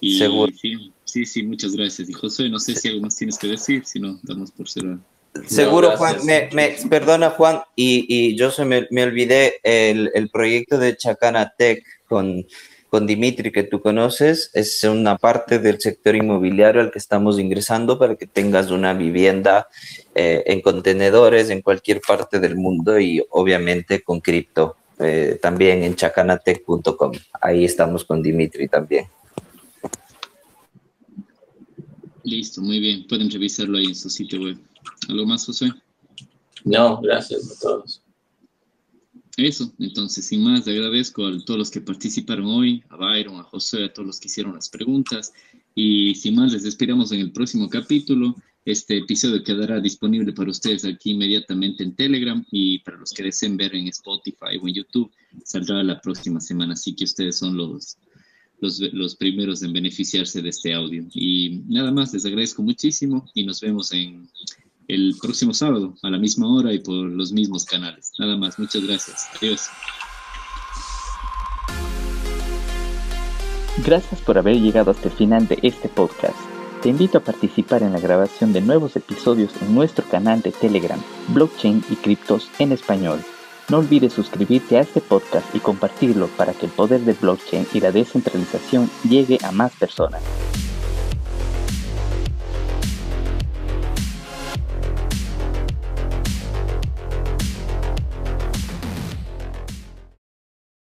Y, Seguro. Sí, sí, sí, muchas gracias. Y José, no sé si algo más tienes que decir, si no, damos por cerrar. Seguro, Juan, me, perdona Juan, y, yo se me, olvidé el, el, proyecto de Chacana Tech con, con Dimitri, que tú conoces, es una parte del sector inmobiliario al que estamos ingresando para que tengas una vivienda eh, en contenedores en cualquier parte del mundo y obviamente con cripto, eh, también en chacanatech.com. Ahí estamos con Dimitri también. Listo, muy bien. Pueden revisarlo ahí en su sitio web. ¿Algo más, José? No, gracias a todos. Eso, entonces, sin más, agradezco a todos los que participaron hoy, a Byron, a José, a todos los que hicieron las preguntas. Y sin más, les esperamos en el próximo capítulo. Este episodio quedará disponible para ustedes aquí inmediatamente en Telegram y para los que deseen ver en Spotify o en YouTube, saldrá la próxima semana. Así que ustedes son los, los, los primeros en beneficiarse de este audio. Y nada más, les agradezco muchísimo y nos vemos en el próximo sábado a la misma hora y por los mismos canales. Nada más, muchas gracias. Adiós. Gracias por haber llegado hasta el final de este podcast. Te invito a participar en la grabación de nuevos episodios en nuestro canal de Telegram, Blockchain y Criptos en Español. No olvides suscribirte a este podcast y compartirlo para que el poder de blockchain y la descentralización llegue a más personas.